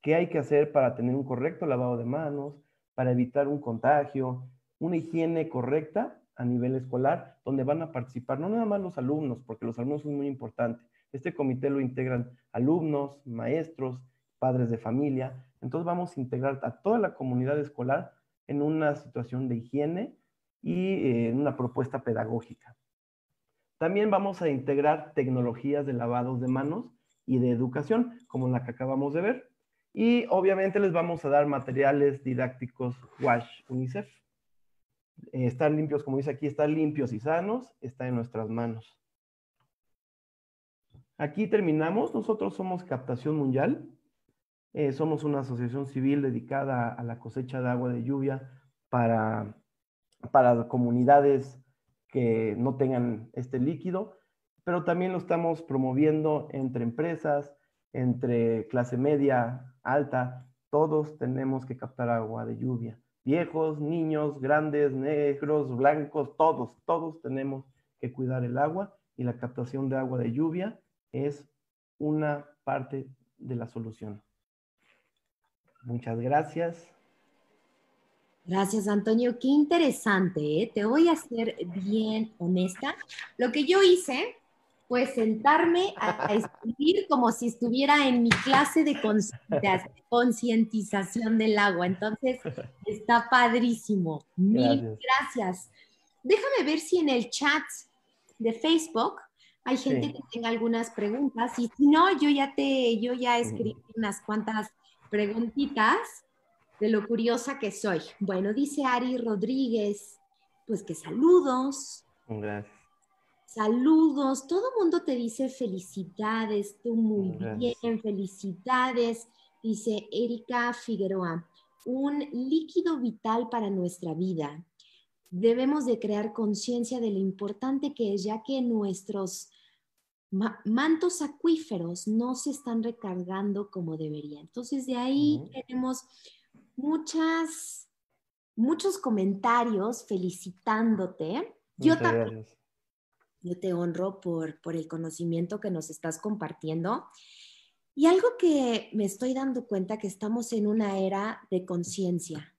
Speaker 2: qué hay que hacer para tener un correcto lavado de manos, para evitar un contagio, una higiene correcta a nivel escolar, donde van a participar no nada más los alumnos, porque los alumnos son muy importantes. Este comité lo integran alumnos, maestros, padres de familia. Entonces vamos a integrar a toda la comunidad escolar en una situación de higiene y eh, en una propuesta pedagógica. También vamos a integrar tecnologías de lavados de manos y de educación, como la que acabamos de ver. Y obviamente les vamos a dar materiales didácticos WASH UNICEF. Eh, estar limpios, como dice aquí, estar limpios y sanos está en nuestras manos. Aquí terminamos. Nosotros somos Captación Mundial. Eh, somos una asociación civil dedicada a la cosecha de agua de lluvia para, para comunidades que no tengan este líquido, pero también lo estamos promoviendo entre empresas, entre clase media, alta, todos tenemos que captar agua de lluvia. Viejos, niños, grandes, negros, blancos, todos, todos tenemos que cuidar el agua y la captación de agua de lluvia es una parte de la solución. Muchas gracias.
Speaker 1: Gracias, Antonio. Qué interesante. ¿eh? Te voy a ser bien honesta. Lo que yo hice fue sentarme a escribir como si estuviera en mi clase de concientización del agua. Entonces, está padrísimo. Mil gracias. Déjame ver si en el chat de Facebook hay gente que tenga algunas preguntas. Y si no, yo ya te, yo ya escribí unas cuantas preguntitas de lo curiosa que soy. Bueno, dice Ari Rodríguez, pues que saludos.
Speaker 2: Gracias.
Speaker 1: Saludos, todo el mundo te dice felicidades, tú muy bien, felicidades. Dice Erika Figueroa, un líquido vital para nuestra vida. Debemos de crear conciencia de lo importante que es, ya que nuestros mantos acuíferos no se están recargando como deberían. Entonces, de ahí tenemos muchas, muchos comentarios felicitándote. Yo también, yo te honro por, por el conocimiento que nos estás compartiendo. Y algo que me estoy dando cuenta que estamos en una era de conciencia.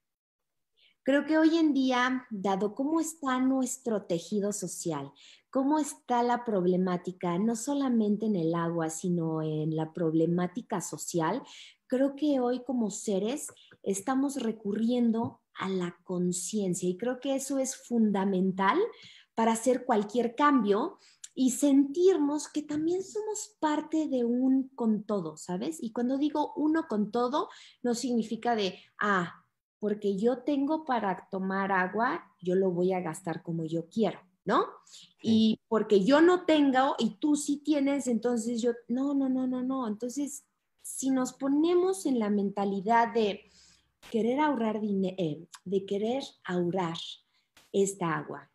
Speaker 1: Creo que hoy en día, dado cómo está nuestro tejido social, cómo está la problemática, no solamente en el agua, sino en la problemática social, creo que hoy como seres estamos recurriendo a la conciencia y creo que eso es fundamental para hacer cualquier cambio y sentirnos que también somos parte de un con todo, ¿sabes? Y cuando digo uno con todo, no significa de, ah, porque yo tengo para tomar agua, yo lo voy a gastar como yo quiero, ¿no? Y porque yo no tengo y tú sí tienes, entonces yo, no, no, no, no, no. Entonces, si nos ponemos en la mentalidad de querer ahorrar dinero, eh, de querer ahorrar esta agua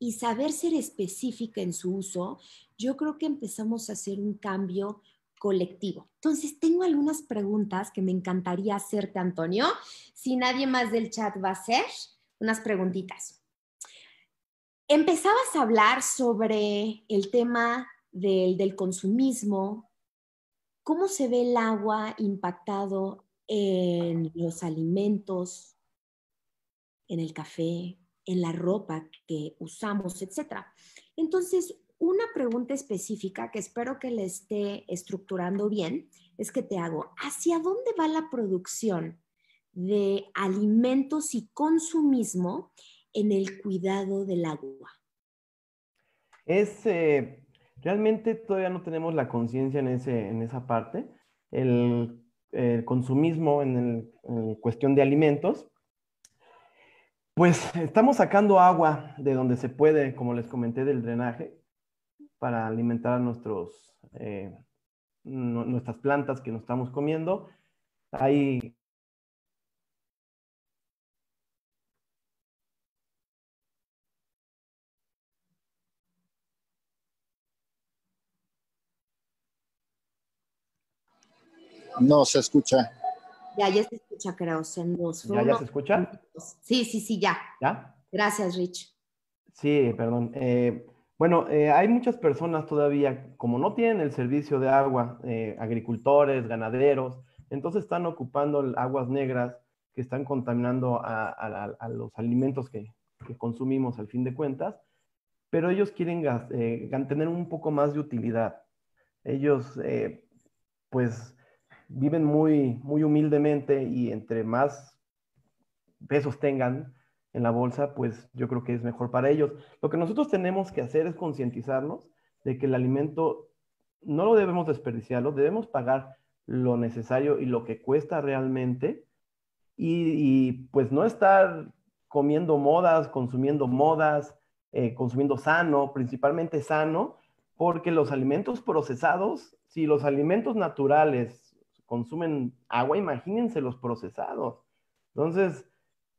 Speaker 1: y saber ser específica en su uso, yo creo que empezamos a hacer un cambio colectivo. Entonces, tengo algunas preguntas que me encantaría hacerte, Antonio. Si nadie más del chat va a hacer, unas preguntitas. Empezabas a hablar sobre el tema del, del consumismo, ¿Cómo se ve el agua impactado en los alimentos, en el café, en la ropa que usamos, etcétera? Entonces, una pregunta específica que espero que le esté estructurando bien es que te hago, ¿hacia dónde va la producción de alimentos y consumismo en el cuidado del agua?
Speaker 2: Es eh, Realmente todavía no tenemos la conciencia en, en esa parte. El, consumismo en, cuestión de alimentos, pues estamos sacando agua de donde se puede, como les comenté, del drenaje, para alimentar a nuestros, eh, nuestras plantas que nos estamos comiendo. Hay
Speaker 3: No se escucha.
Speaker 1: Ya, ya se escucha, creo.
Speaker 2: ¿Ya, ¿Ya se escucha?
Speaker 1: Sí, sí, sí, ya.
Speaker 2: ¿Ya?
Speaker 1: Gracias, Rich.
Speaker 2: Sí, perdón. Eh, bueno, eh, hay muchas personas todavía, como no tienen el servicio de agua, eh, agricultores, ganaderos, entonces están ocupando aguas negras que están contaminando a, los alimentos que, que, consumimos al fin de cuentas, pero ellos quieren tener un poco más de utilidad. Ellos, pues, viven muy, muy humildemente y entre más pesos tengan en la bolsa, pues yo creo que es mejor para ellos. Lo que nosotros tenemos que hacer es concientizarnos de que el alimento no lo debemos desperdiciarlo, debemos pagar lo necesario y lo que cuesta realmente y, pues no estar comiendo modas, consumiendo modas, eh, consumiendo sano, principalmente sano, porque los alimentos procesados, si los alimentos naturales consumen agua, imagínense los procesados. Entonces,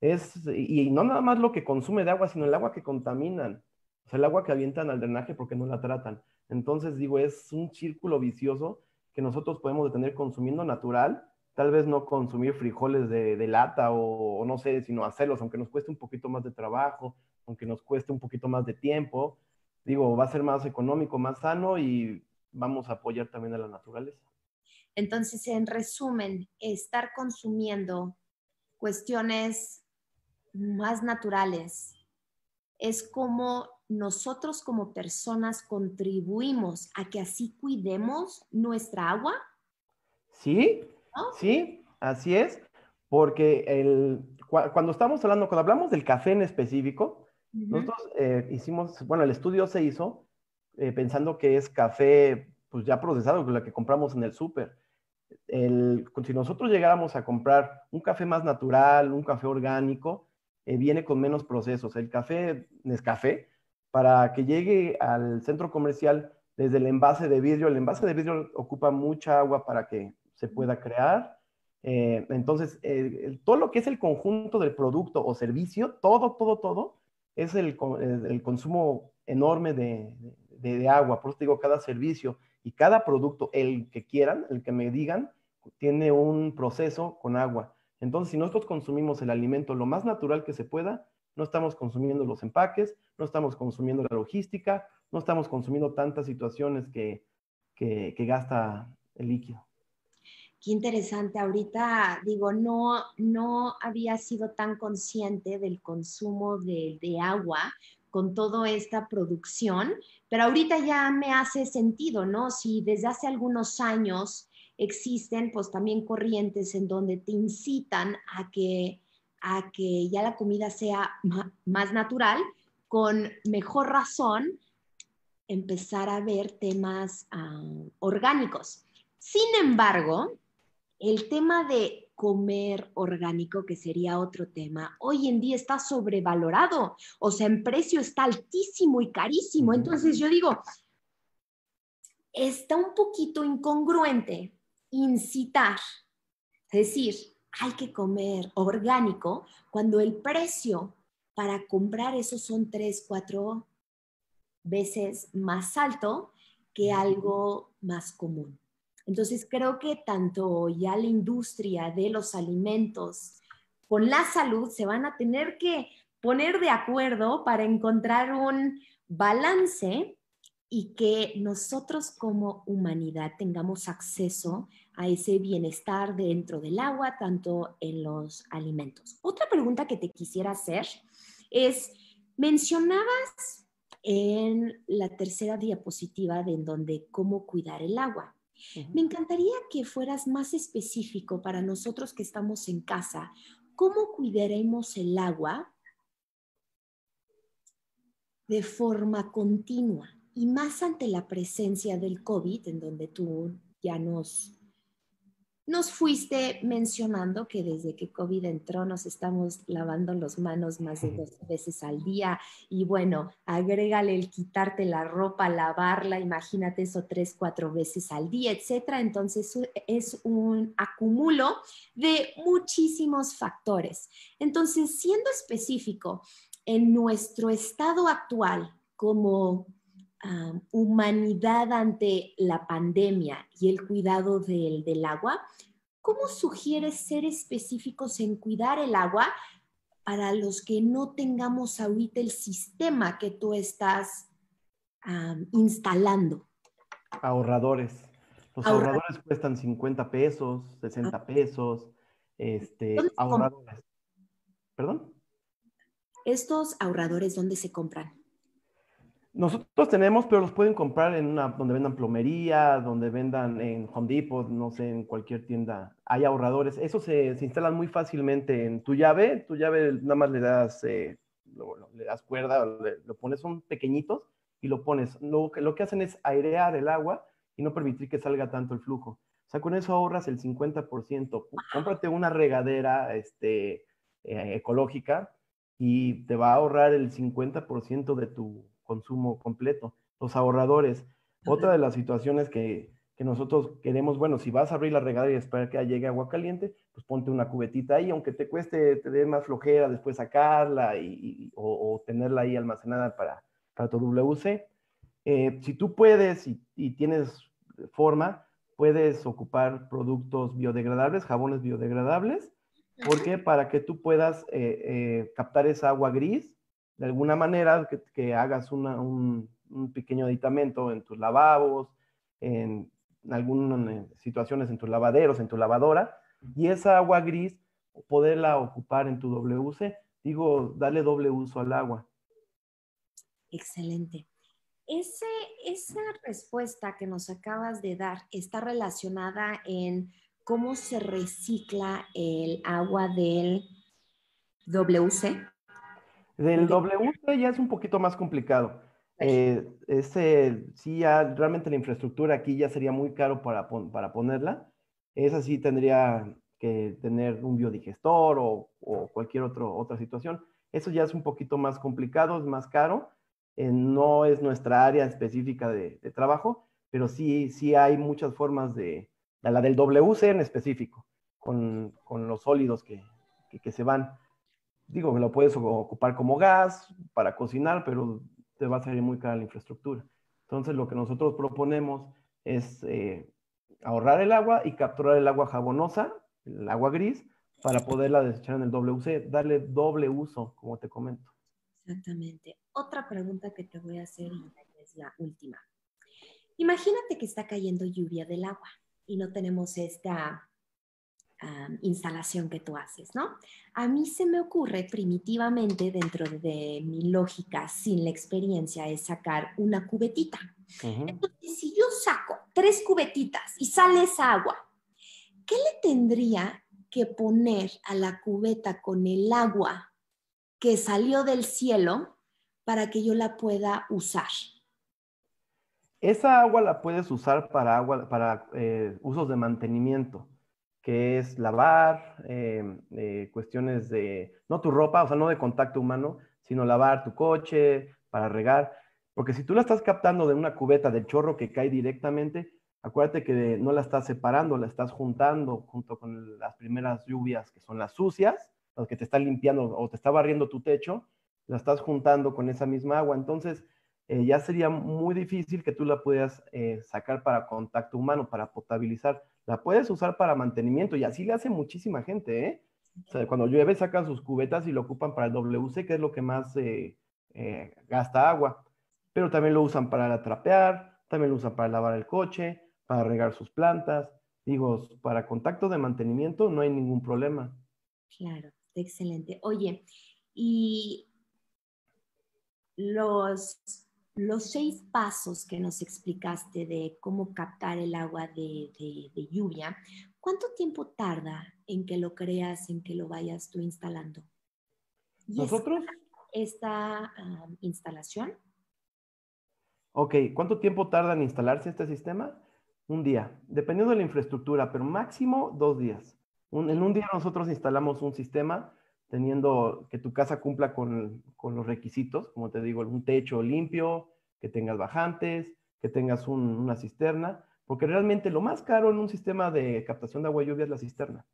Speaker 2: es, y no nada más lo que consume de agua, sino el agua que contaminan, o sea, el agua que avientan al drenaje porque no la tratan. Entonces, digo, es un círculo vicioso que nosotros podemos detener consumiendo natural tal vez no consumir frijoles de, lata o, no sé, sino hacerlos, aunque nos cueste un poquito más de trabajo, aunque nos cueste un poquito más de tiempo. Digo, va a ser más económico, más sano y vamos a apoyar también a la naturaleza.
Speaker 1: Entonces, en resumen, estar consumiendo cuestiones más naturales es como nosotros como personas contribuimos a que así cuidemos nuestra agua.
Speaker 2: Sí, sí, así es, porque el, cuando estamos hablando, cuando hablamos del café en específico, nosotros eh, hicimos, bueno, el estudio se hizo eh, pensando que es café pues ya procesado, la que compramos en el súper. Si nosotros llegáramos a comprar un café más natural, un café orgánico, eh, viene con menos procesos. El café Nescafé, para que llegue al centro comercial desde el envase de vidrio, el envase de vidrio ocupa mucha agua para que se pueda crear. Eh, entonces, todo lo que es el conjunto del producto o servicio, todo, todo, todo, es el, consumo enorme de, agua. Por eso digo, cada servicio y cada producto, el que quieran, el que me digan, tiene un proceso con agua. Entonces, si nosotros consumimos el alimento lo más natural que se pueda, no estamos consumiendo los empaques, no estamos consumiendo la logística, no estamos consumiendo tantas situaciones que, que, gasta el líquido.
Speaker 1: Qué interesante. Ahorita digo, no, no había sido tan consciente del consumo de, de agua con toda esta producción, pero ahorita ya me hace sentido, ¿no? Si desde hace algunos años existen pues también corrientes en donde te incitan a que, a que ya la comida sea más natural, con mejor razón empezar a ver temas ah, orgánicos. Sin embargo, el tema de comer orgánico, que sería otro tema, hoy en día está sobrevalorado, o sea, en precio está altísimo y carísimo. Entonces yo digo, está un poquito incongruente incitar, es decir, hay que comer orgánico cuando el precio para comprar eso son tres, cuatro veces más alto que algo más común. Entonces creo que tanto ya la industria de los alimentos con la salud se van a tener que poner de acuerdo para encontrar un balance y que nosotros como humanidad tengamos acceso a ese bienestar dentro del agua, tanto en los alimentos. Otra pregunta que te quisiera hacer es, mencionabas en la tercera diapositiva de en donde cómo cuidar el agua. Me encantaría que fueras más específico para nosotros que estamos en casa. ¿Cómo cuidaremos el agua de forma continua? Y más ante la presencia del COVID, en donde tú ya nos nos fuiste mencionando que desde que COVID entró nos estamos lavando las manos más de dos veces al día y bueno, agrégale el quitarte la ropa, lavarla, imagínate eso tres, cuatro veces al día, etcétera. Entonces es un acumulo de muchísimos factores. Entonces, siendo específico, en nuestro estado actual como humanidad ante la pandemia y el cuidado del, del agua, ¿cómo sugieres ser específicos en cuidar el agua para los que no tengamos ahorita el sistema que tú estás instalando?
Speaker 2: Ahorradores. Los ahorradores cuestan 50 pesos, 60 ah. pesos. Este, ahorradores. ¿Perdón?
Speaker 1: ¿Estos ahorradores dónde se compran?
Speaker 2: Nosotros tenemos, pero los pueden comprar en una, donde vendan plomería, donde vendan en Home Depot, no sé, en cualquier tienda. Hay ahorradores. Eso se, se instalan muy fácilmente en tu llave. Tu llave nada más le das, eh, le das cuerda, lo pones, son pequeñitos y lo pones. Lo, lo que hacen es airear el agua y no permitir que salga tanto el flujo. O sea, con eso ahorras el 50%. Cómprate una regadera este, eh, ecológica y te va a ahorrar el 50% de tu consumo completo. Los ahorradores. Otra de las situaciones que, que, nosotros queremos, bueno, si vas a abrir la regadera y esperar que llegue agua caliente, pues ponte una cubetita ahí, aunque te cueste, te dé más flojera después sacarla y, o, tenerla ahí almacenada para, para tu WC. Eh, si tú puedes y, y, tienes forma, puedes ocupar productos biodegradables, jabones biodegradables, porque para que tú puedas eh, eh, captar esa agua gris, de alguna manera que, hagas un, pequeño aditamento en tus lavabos, en algunas situaciones en tus lavaderos, en tu lavadora, y esa agua gris poderla ocupar en tu WC. Digo, dale doble uso al agua.
Speaker 1: Excelente. Ese, esa respuesta que nos acabas de dar está relacionada en cómo se recicla el agua del WC.
Speaker 2: Del WC ya es un poquito más complicado. Eh, ese, sí, ya realmente la infraestructura aquí ya sería muy caro para, para ponerla. Esa sí tendría que tener un biodigestor o, cualquier otro, otra situación. Eso ya es un poquito más complicado, es más caro. Eh, no es nuestra área específica de, trabajo, pero sí, sí hay muchas formas de, la del WC en específico, con, con los sólidos que, que, se van. Digo, lo puedes ocupar como gas para cocinar, pero te va a salir muy cara la infraestructura. Entonces, lo que nosotros proponemos es eh, ahorrar el agua y capturar el agua jabonosa el agua gris, para poderla desechar en el WC, darle doble uso, como te comento.
Speaker 1: Exactamente. Otra pregunta que te voy a hacer es la última. Imagínate que está cayendo lluvia del agua y no tenemos esta instalación que tú haces, ¿no? A mí se me ocurre primitivamente dentro de mi lógica, sin la experiencia, es sacar una cubetita. Entonces, si yo saco tres cubetitas y sale esa agua, ¿qué le tendría que poner a la cubeta con el agua que salió del cielo para que yo la pueda usar?
Speaker 2: Esa agua la puedes usar para, agua, para eh, usos de mantenimiento, que es lavar, em, eh, cuestiones de, no tu ropa, o sea, no de contacto humano, sino lavar tu coche, para regar. Porque si tú la estás captando de una cubeta de chorro que cae directamente, Acuérdate que no la estás separando, la estás juntando junto con las primeras lluvias que son las sucias, las que te están limpiando o te está barriendo tu techo, la estás juntando con esa misma agua. Entonces, eh, ya sería muy difícil que tú la eh, sacar para contacto humano, para potabilizar. La puedes usar para mantenimiento y así le hace muchísima gente, ¿eh? O sea, cuando llueve sacan sus cubetas y lo ocupan para el WC, que es lo que más eh, gasta agua. Pero también lo usan para trapear, también lo usan para lavar el coche, para regar sus plantas. Digo, para contacto de mantenimiento no hay ningún problema.
Speaker 1: Claro, excelente. Oye, y los, los seis pasos que nos explicaste de cómo captar el agua de, lluvia, ¿cuánto tiempo tarda en que lo creas, en que lo vayas tú instalando?
Speaker 2: ¿Nosotros?
Speaker 1: Esta, instalación.
Speaker 2: Ok, ¿cuánto tiempo tarda en instalarse este sistema? Un día, dependiendo de la infraestructura, pero máximo dos días. en un día nosotros instalamos un sistema teniendo que tu casa cumpla con, los requisitos, como te digo, un techo limpio, que tengas bajantes, que tengas una cisterna, porque realmente lo más caro en un sistema de captación de agua y lluvia es la cisterna.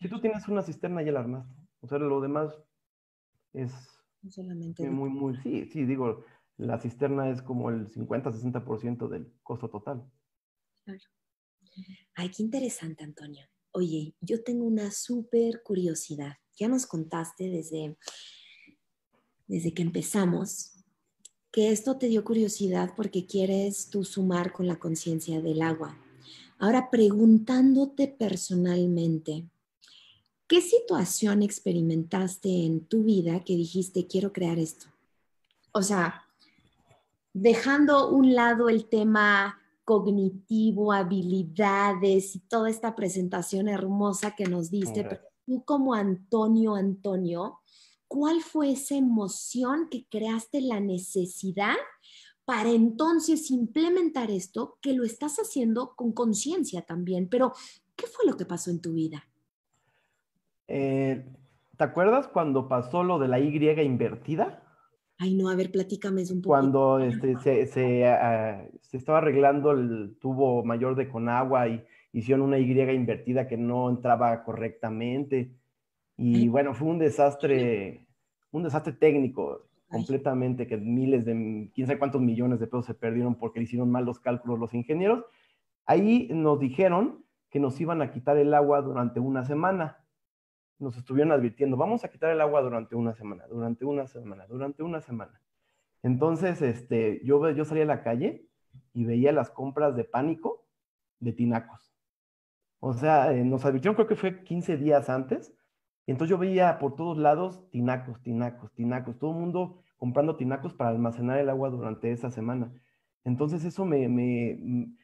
Speaker 2: Si tú tienes una cisterna, ya la armaste. O sea, lo demás es muy, muy, sí, sí, digo, la cisterna es como el 50-60% del costo total.
Speaker 1: Ay, qué interesante, Antonio. Oye, yo tengo una súper curiosidad. Ya nos contaste desde, desde que empezamos que esto te dio curiosidad porque quieres tú sumar con la conciencia del agua. Ahora, preguntándote personalmente, ¿qué situación experimentaste en tu vida que dijiste, quiero crear esto? O sea, dejando un lado el tema cognitivo, habilidades y toda esta presentación hermosa que nos diste, pero tú como Antonio, Antonio, ¿cuál fue esa emoción que creaste la necesidad para entonces implementar esto, que lo estás haciendo con conciencia también? Pero, ¿qué fue lo que pasó en tu vida?
Speaker 2: Eh, ¿Te acuerdas cuando pasó lo de la Y invertida?
Speaker 1: Ay, no, a ver, platícame un poco.
Speaker 2: Cuando este, se, ah, se, estaba arreglando el tubo mayor de Conagua y hicieron una Y invertida que no entraba correctamente. Y bueno, fue un desastre, un desastre técnico completamente, que miles de, quién sabe cuántos millones de pesos se perdieron porque hicieron mal los cálculos los ingenieros. Ahí nos dijeron que nos iban a quitar el agua durante una semana. Nos estuvieron advirtiendo, vamos a quitar el agua durante una semana, durante una semana, durante una semana. Entonces, este, yo, yo salí a la calle y veía las compras de pánico de tinacos. O sea, eh, nos advirtieron, creo que fue 15 días antes. Y entonces yo veía por todos lados tinacos, tinacos, tinacos, todo el mundo comprando tinacos para almacenar el agua durante esa semana. Entonces eso me, me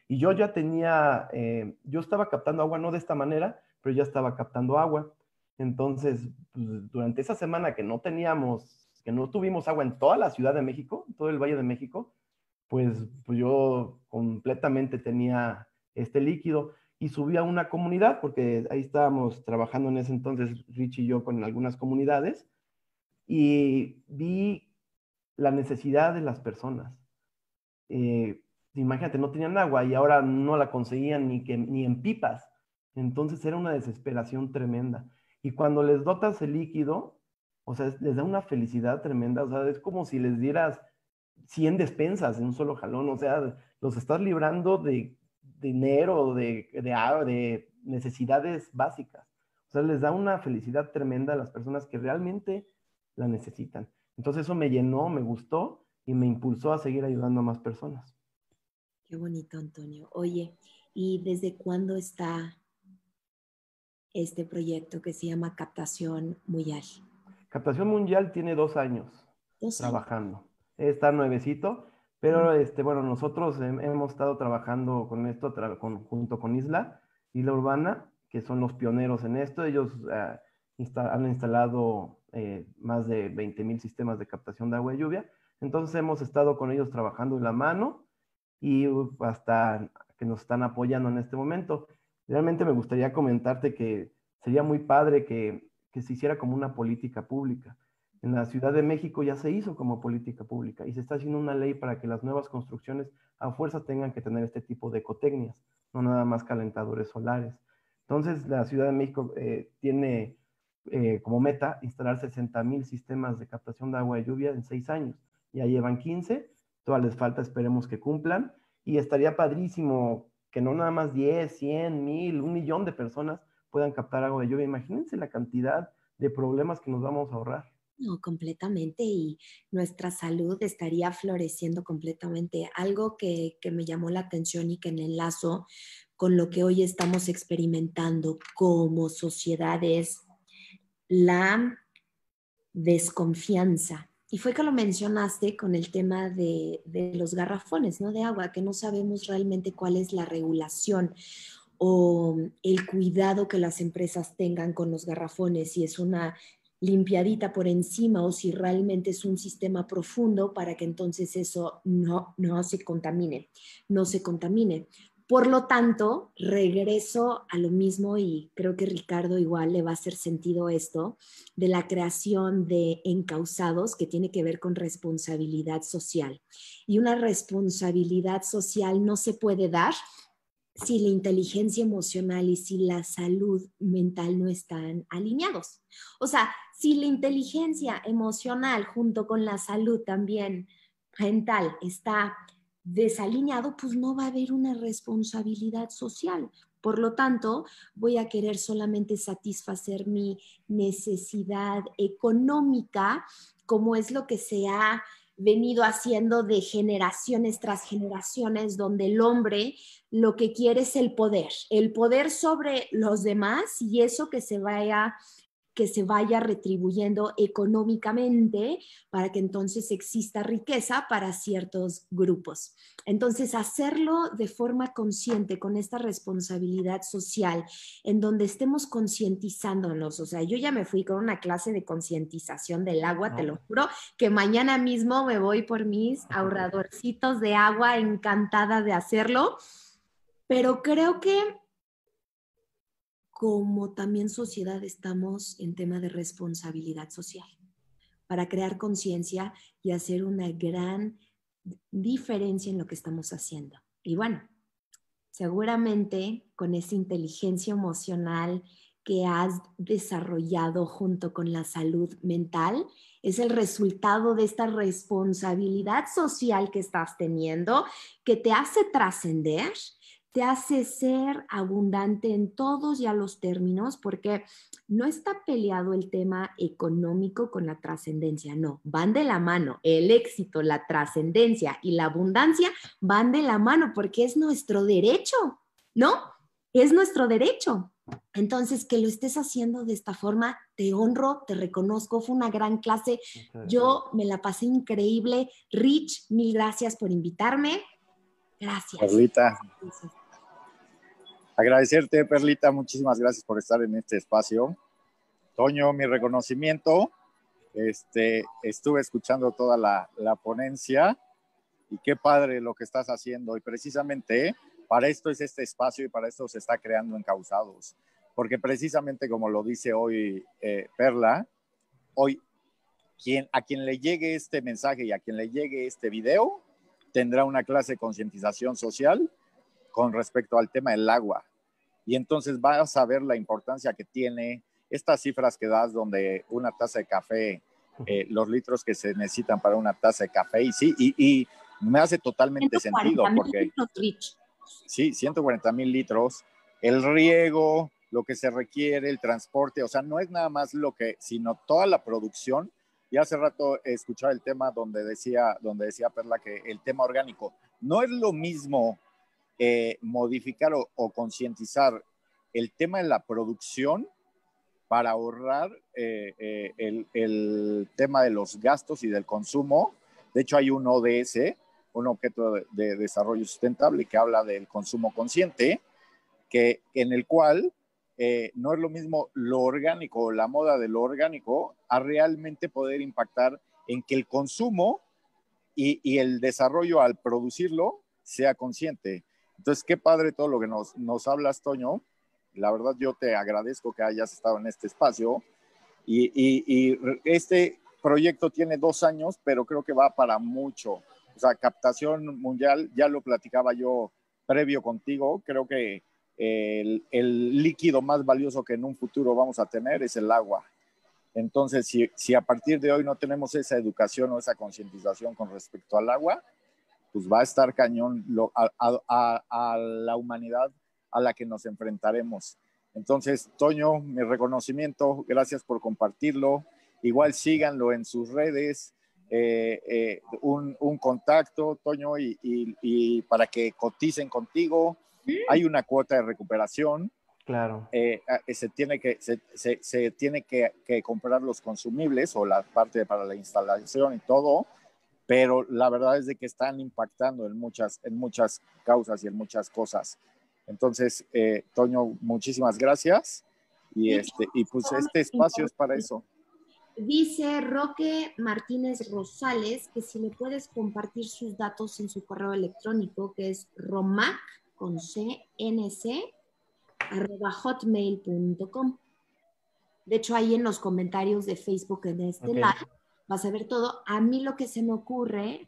Speaker 2: y yo ya tenía, eh, yo estaba captando agua, no de esta manera, pero ya estaba captando agua. Entonces, pues, durante esa semana que no teníamos, que no tuvimos agua en toda la Ciudad de México, todo el Valle de México, pues, pues yo completamente tenía este líquido y subí a una comunidad, porque ahí estábamos trabajando en ese entonces, Rich y yo, con algunas comunidades, y vi la necesidad de las personas. Eh, imagínate, no tenían agua y ahora no la conseguían ni, que, ni en pipas. Entonces era una desesperación tremenda. Y cuando les dotas el líquido, o sea, les da una felicidad tremenda. O sea, es como si les dieras 100 despensas en un solo jalón. O sea, los estás librando de dinero, de, de, de necesidades básicas. O sea, les da una felicidad tremenda a las personas que realmente la necesitan. Entonces eso me llenó, me gustó y me impulsó a seguir ayudando a más personas.
Speaker 1: Qué bonito, Antonio. Oye, ¿y desde cuándo está este proyecto que se llama Captación Mundial?
Speaker 2: Captación Mundial tiene dos años trabajando. Está nuevecito, pero este, bueno, nosotros hemos estado trabajando con esto junto con Isla, Isla Urbana, que son los pioneros en esto. Ellos ah, han instalado eh, más de 20 mil sistemas de captación de agua y lluvia. Entonces hemos estado con ellos trabajando en la mano y hasta que nos están apoyando en este momento. Realmente me gustaría comentarte que sería muy padre que, que se hiciera como una política pública. En la Ciudad de México ya se hizo como política pública y se está haciendo una ley para que las nuevas construcciones a fuerza tengan que tener este tipo de ecotecnias, no nada más calentadores solares. Entonces, la Ciudad de México eh, tiene eh, como meta instalar 60 mil sistemas de captación de agua y lluvia en seis años. Ya llevan 15, todavía les falta, esperemos que cumplan. Y estaría padrísimo que no nada más 10, 100, 1000, un millón de personas puedan captar agua de lluvia. Imagínense la cantidad de problemas que nos vamos a ahorrar.
Speaker 1: No, completamente. Y nuestra salud estaría floreciendo completamente. Algo que, que me llamó la atención y que en enlazo con lo que hoy estamos experimentando como sociedades la desconfianza. Y fue que lo mencionaste con el tema de, los garrafones, ¿no? De agua, que no sabemos realmente cuál es la regulación o el cuidado que las empresas tengan con los garrafones, si es una limpiadita por encima o si realmente es un sistema profundo para que entonces eso no, no se contamine, no se contamine. Por lo tanto, regreso a lo mismo y creo que Ricardo igual le va a hacer sentido esto de la creación de encausados que tiene que ver con responsabilidad social. Y una responsabilidad social no se puede dar si la inteligencia emocional y si la salud mental no están alineados. O sea, si la inteligencia emocional junto con la salud también mental está desalineado, pues no va a haber una responsabilidad social. Por lo tanto, voy a querer solamente satisfacer mi necesidad económica, como es lo que se ha venido haciendo de generaciones tras generaciones, donde el hombre lo que quiere es el poder, el poder sobre los demás y eso que se vaya que se vaya retribuyendo económicamente para que entonces exista riqueza para ciertos grupos. Entonces, hacerlo de forma consciente con esta responsabilidad social, en donde estemos concientizándonos. O sea, yo ya me fui con una clase de concientización del agua, te lo juro, que mañana mismo me voy por mis <laughs> ahorradorcitos de agua, encantada de hacerlo. Pero creo que como también sociedad estamos en tema de responsabilidad social para crear conciencia y hacer una gran diferencia en lo que estamos haciendo. Y bueno, seguramente con esa inteligencia emocional que has desarrollado junto con la salud mental es el resultado de esta responsabilidad social que estás teniendo que te hace trascender te hace ser abundante en todos ya los términos, porque no está peleado el tema económico con la trascendencia, no, van de la mano. El éxito, la trascendencia y la abundancia van de la mano porque es nuestro derecho, ¿no? Es nuestro derecho. Entonces, que lo estés haciendo de esta forma, te honro, te reconozco, fue una gran clase. Yo me la pasé increíble. Rich, mil gracias por invitarme. Gracias.
Speaker 3: Perlita. Agradecerte, Perlita, muchísimas gracias por estar en este espacio. Toño, mi reconocimiento. Este, estuve escuchando toda la, la ponencia y qué padre lo que estás haciendo. Y precisamente para esto es este espacio y para esto se está creando Encausados. Porque precisamente como lo dice hoy eh, Perla, hoy quien, a quien le llegue este mensaje y a quien le llegue este video tendrá una clase de concientización social con respecto al tema del agua. Y entonces vas a ver la importancia que tiene estas cifras que das donde una taza de café, eh, los litros que se necesitan para una taza de café, y sí, y, me hace totalmente sentido porque... Sí, 140 mil litros, el riego, lo que se requiere, el transporte, o sea, no es nada más lo que, sino toda la producción. Y hace rato escuchaba el tema donde decía, donde decía Perla que el tema orgánico no es lo mismo eh, modificar o, concientizar el tema de la producción para ahorrar eh, eh, el, tema de los gastos y del consumo. De hecho, hay un ODS, un objeto de, desarrollo sustentable que habla del consumo consciente, que, en el cual no es lo mismo lo orgánico, la moda de lo orgánico, a realmente poder impactar en que el consumo y el desarrollo al producirlo sea consciente. Entonces, qué padre todo lo que nos, nos hablas, Toño. La verdad, yo te agradezco que hayas estado en este espacio. Y, este proyecto tiene dos años, pero creo que va para mucho. O sea, captación mundial, ya lo platicaba yo previo contigo, creo que el, líquido más valioso que en un futuro vamos a tener es el agua. Entonces, si a partir de hoy no tenemos esa educación o esa concientización con respecto al agua, pues va a estar cañón a, la humanidad a la que nos enfrentaremos. Entonces, Toño, mi reconocimiento, gracias por compartirlo. Igual síganlo en sus redes, eh, eh, un, contacto, Toño, y, para que coticen contigo. Hay una cuota de recuperación.
Speaker 2: Claro.
Speaker 3: Eh, se tiene, que, se, tiene que, que, comprar los consumibles o la parte para la instalación y todo pero la verdad es de que están impactando en muchas, en muchas causas y en muchas cosas. Entonces, eh, Toño, muchísimas gracias. Y, este, y pues este espacio es para eso.
Speaker 1: Dice Roque Martínez Rosales que si le puedes compartir sus datos en su correo electrónico, que es romac con cnc arroba hotmail.com. De hecho, ahí en los comentarios de Facebook en este live vas a ver todo. A mí lo que se me ocurre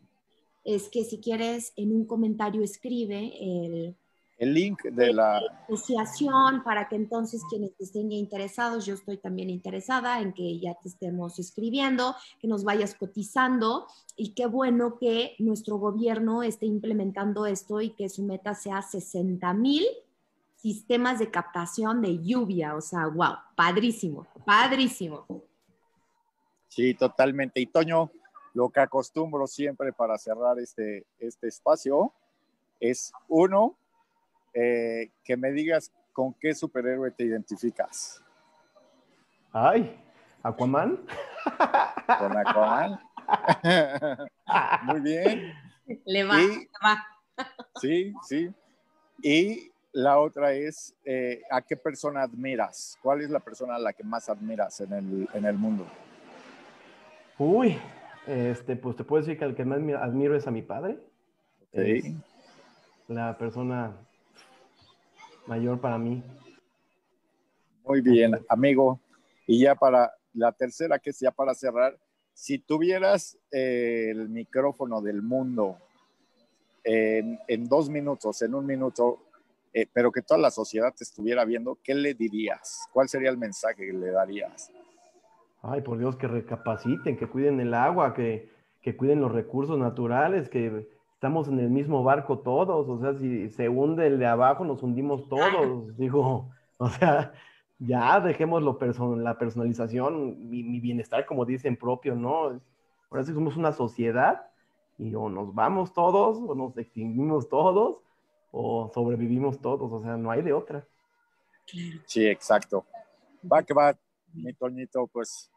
Speaker 1: es que si quieres en un comentario escribe el,
Speaker 3: el link de la
Speaker 1: asociación para que entonces quienes estén interesados, yo estoy también interesada en que ya te estemos escribiendo, que nos vayas cotizando y qué bueno que nuestro gobierno esté implementando esto y que su meta sea 60 mil sistemas de captación de lluvia, o sea, wow, padrísimo, padrísimo.
Speaker 3: Sí, totalmente. Y Toño, lo que acostumbro siempre para cerrar este, este espacio es uno, eh, que me digas con qué superhéroe te identificas.
Speaker 2: Ay, Aquaman.
Speaker 3: Con Aquaman. <laughs> Muy bien.
Speaker 1: Le va, le va.
Speaker 3: Sí, sí. Y la otra es, eh, ¿a qué persona admiras? ¿Cuál es la persona a la que más admiras en el, en el mundo?
Speaker 2: Uy, este, pues te puedo decir que el que más admiro es a mi padre.
Speaker 3: Sí.
Speaker 2: la persona mayor para mí.
Speaker 3: Muy bien, amigo. Y ya para la tercera, que es ya para cerrar, si tuvieras eh, el micrófono del mundo en, dos minutos, en un minuto, eh, pero que toda la sociedad te estuviera viendo, ¿qué le dirías? ¿Cuál sería el mensaje que le darías?
Speaker 2: Ay, por Dios, que recapaciten, que cuiden el agua, que, cuiden los recursos naturales, que, estamos en el mismo barco todos, o sea, si se hunde el de abajo, nos hundimos todos, digo, <laughs> o sea, ya dejemos lo la personalización, mi, bienestar, como dicen, propio, ¿no? Ahora sí somos una sociedad y o nos vamos todos, o nos extinguimos todos, o sobrevivimos todos, o sea, no hay de otra.
Speaker 3: Sí, exacto. Va que va, mi Toñito, pues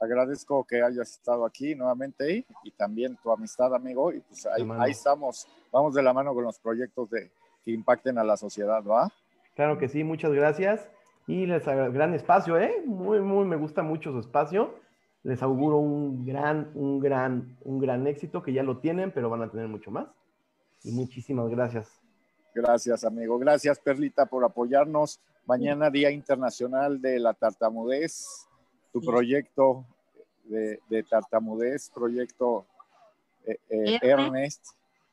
Speaker 3: agradezco que hayas estado aquí nuevamente y también tu amistad, amigo. Y pues ahí, ahí, estamos, vamos de la mano con los proyectos de, que impacten a la sociedad, ¿va?
Speaker 2: Claro que sí, muchas gracias. Y les gran espacio, ¿eh? Muy, muy, me gusta mucho su espacio. Les auguro un gran, un gran, un gran éxito que ya lo tienen, pero van a tener mucho más. Y muchísimas gracias.
Speaker 3: Gracias, amigo. Gracias, Perlita, por apoyarnos. Mañana, Día Internacional de la Tartamudez tu proyecto de, tartamudez, proyecto eh, eh, Ernest.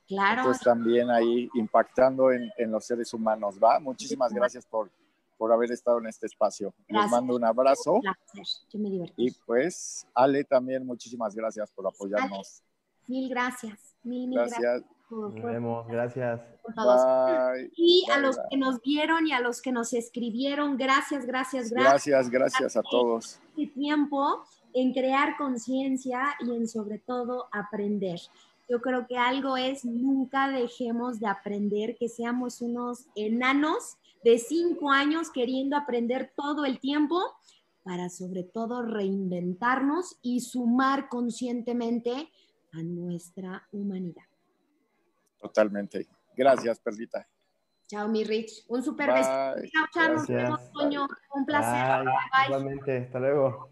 Speaker 1: Claro.
Speaker 3: Pues también ahí impactando en, los seres humanos, ¿va? Muchísimas gracias por, por haber estado en este espacio. Les mando un abrazo.
Speaker 1: Yo me divertí.
Speaker 3: Y pues, Ale, también muchísimas gracias por apoyarnos.
Speaker 1: mil gracias. Mil, mil
Speaker 2: gracias. Nos vemos, gracias.
Speaker 1: Y a los que nos vieron y a los que nos escribieron, gracias, gracias,
Speaker 3: gracias. Gracias, gracias a todos.
Speaker 1: Este tiempo en crear conciencia y en sobre todo aprender. Yo creo que algo es nunca dejemos de aprender, que seamos unos enanos de cinco años queriendo aprender todo el tiempo para sobre todo reinventarnos y sumar conscientemente a nuestra humanidad.
Speaker 3: Totalmente. Gracias, Perlita.
Speaker 1: Chao, mi Rich. Un super beso. Chao, chao. Nos vemos, Un placer.
Speaker 2: Bye. Igualmente. Hasta luego.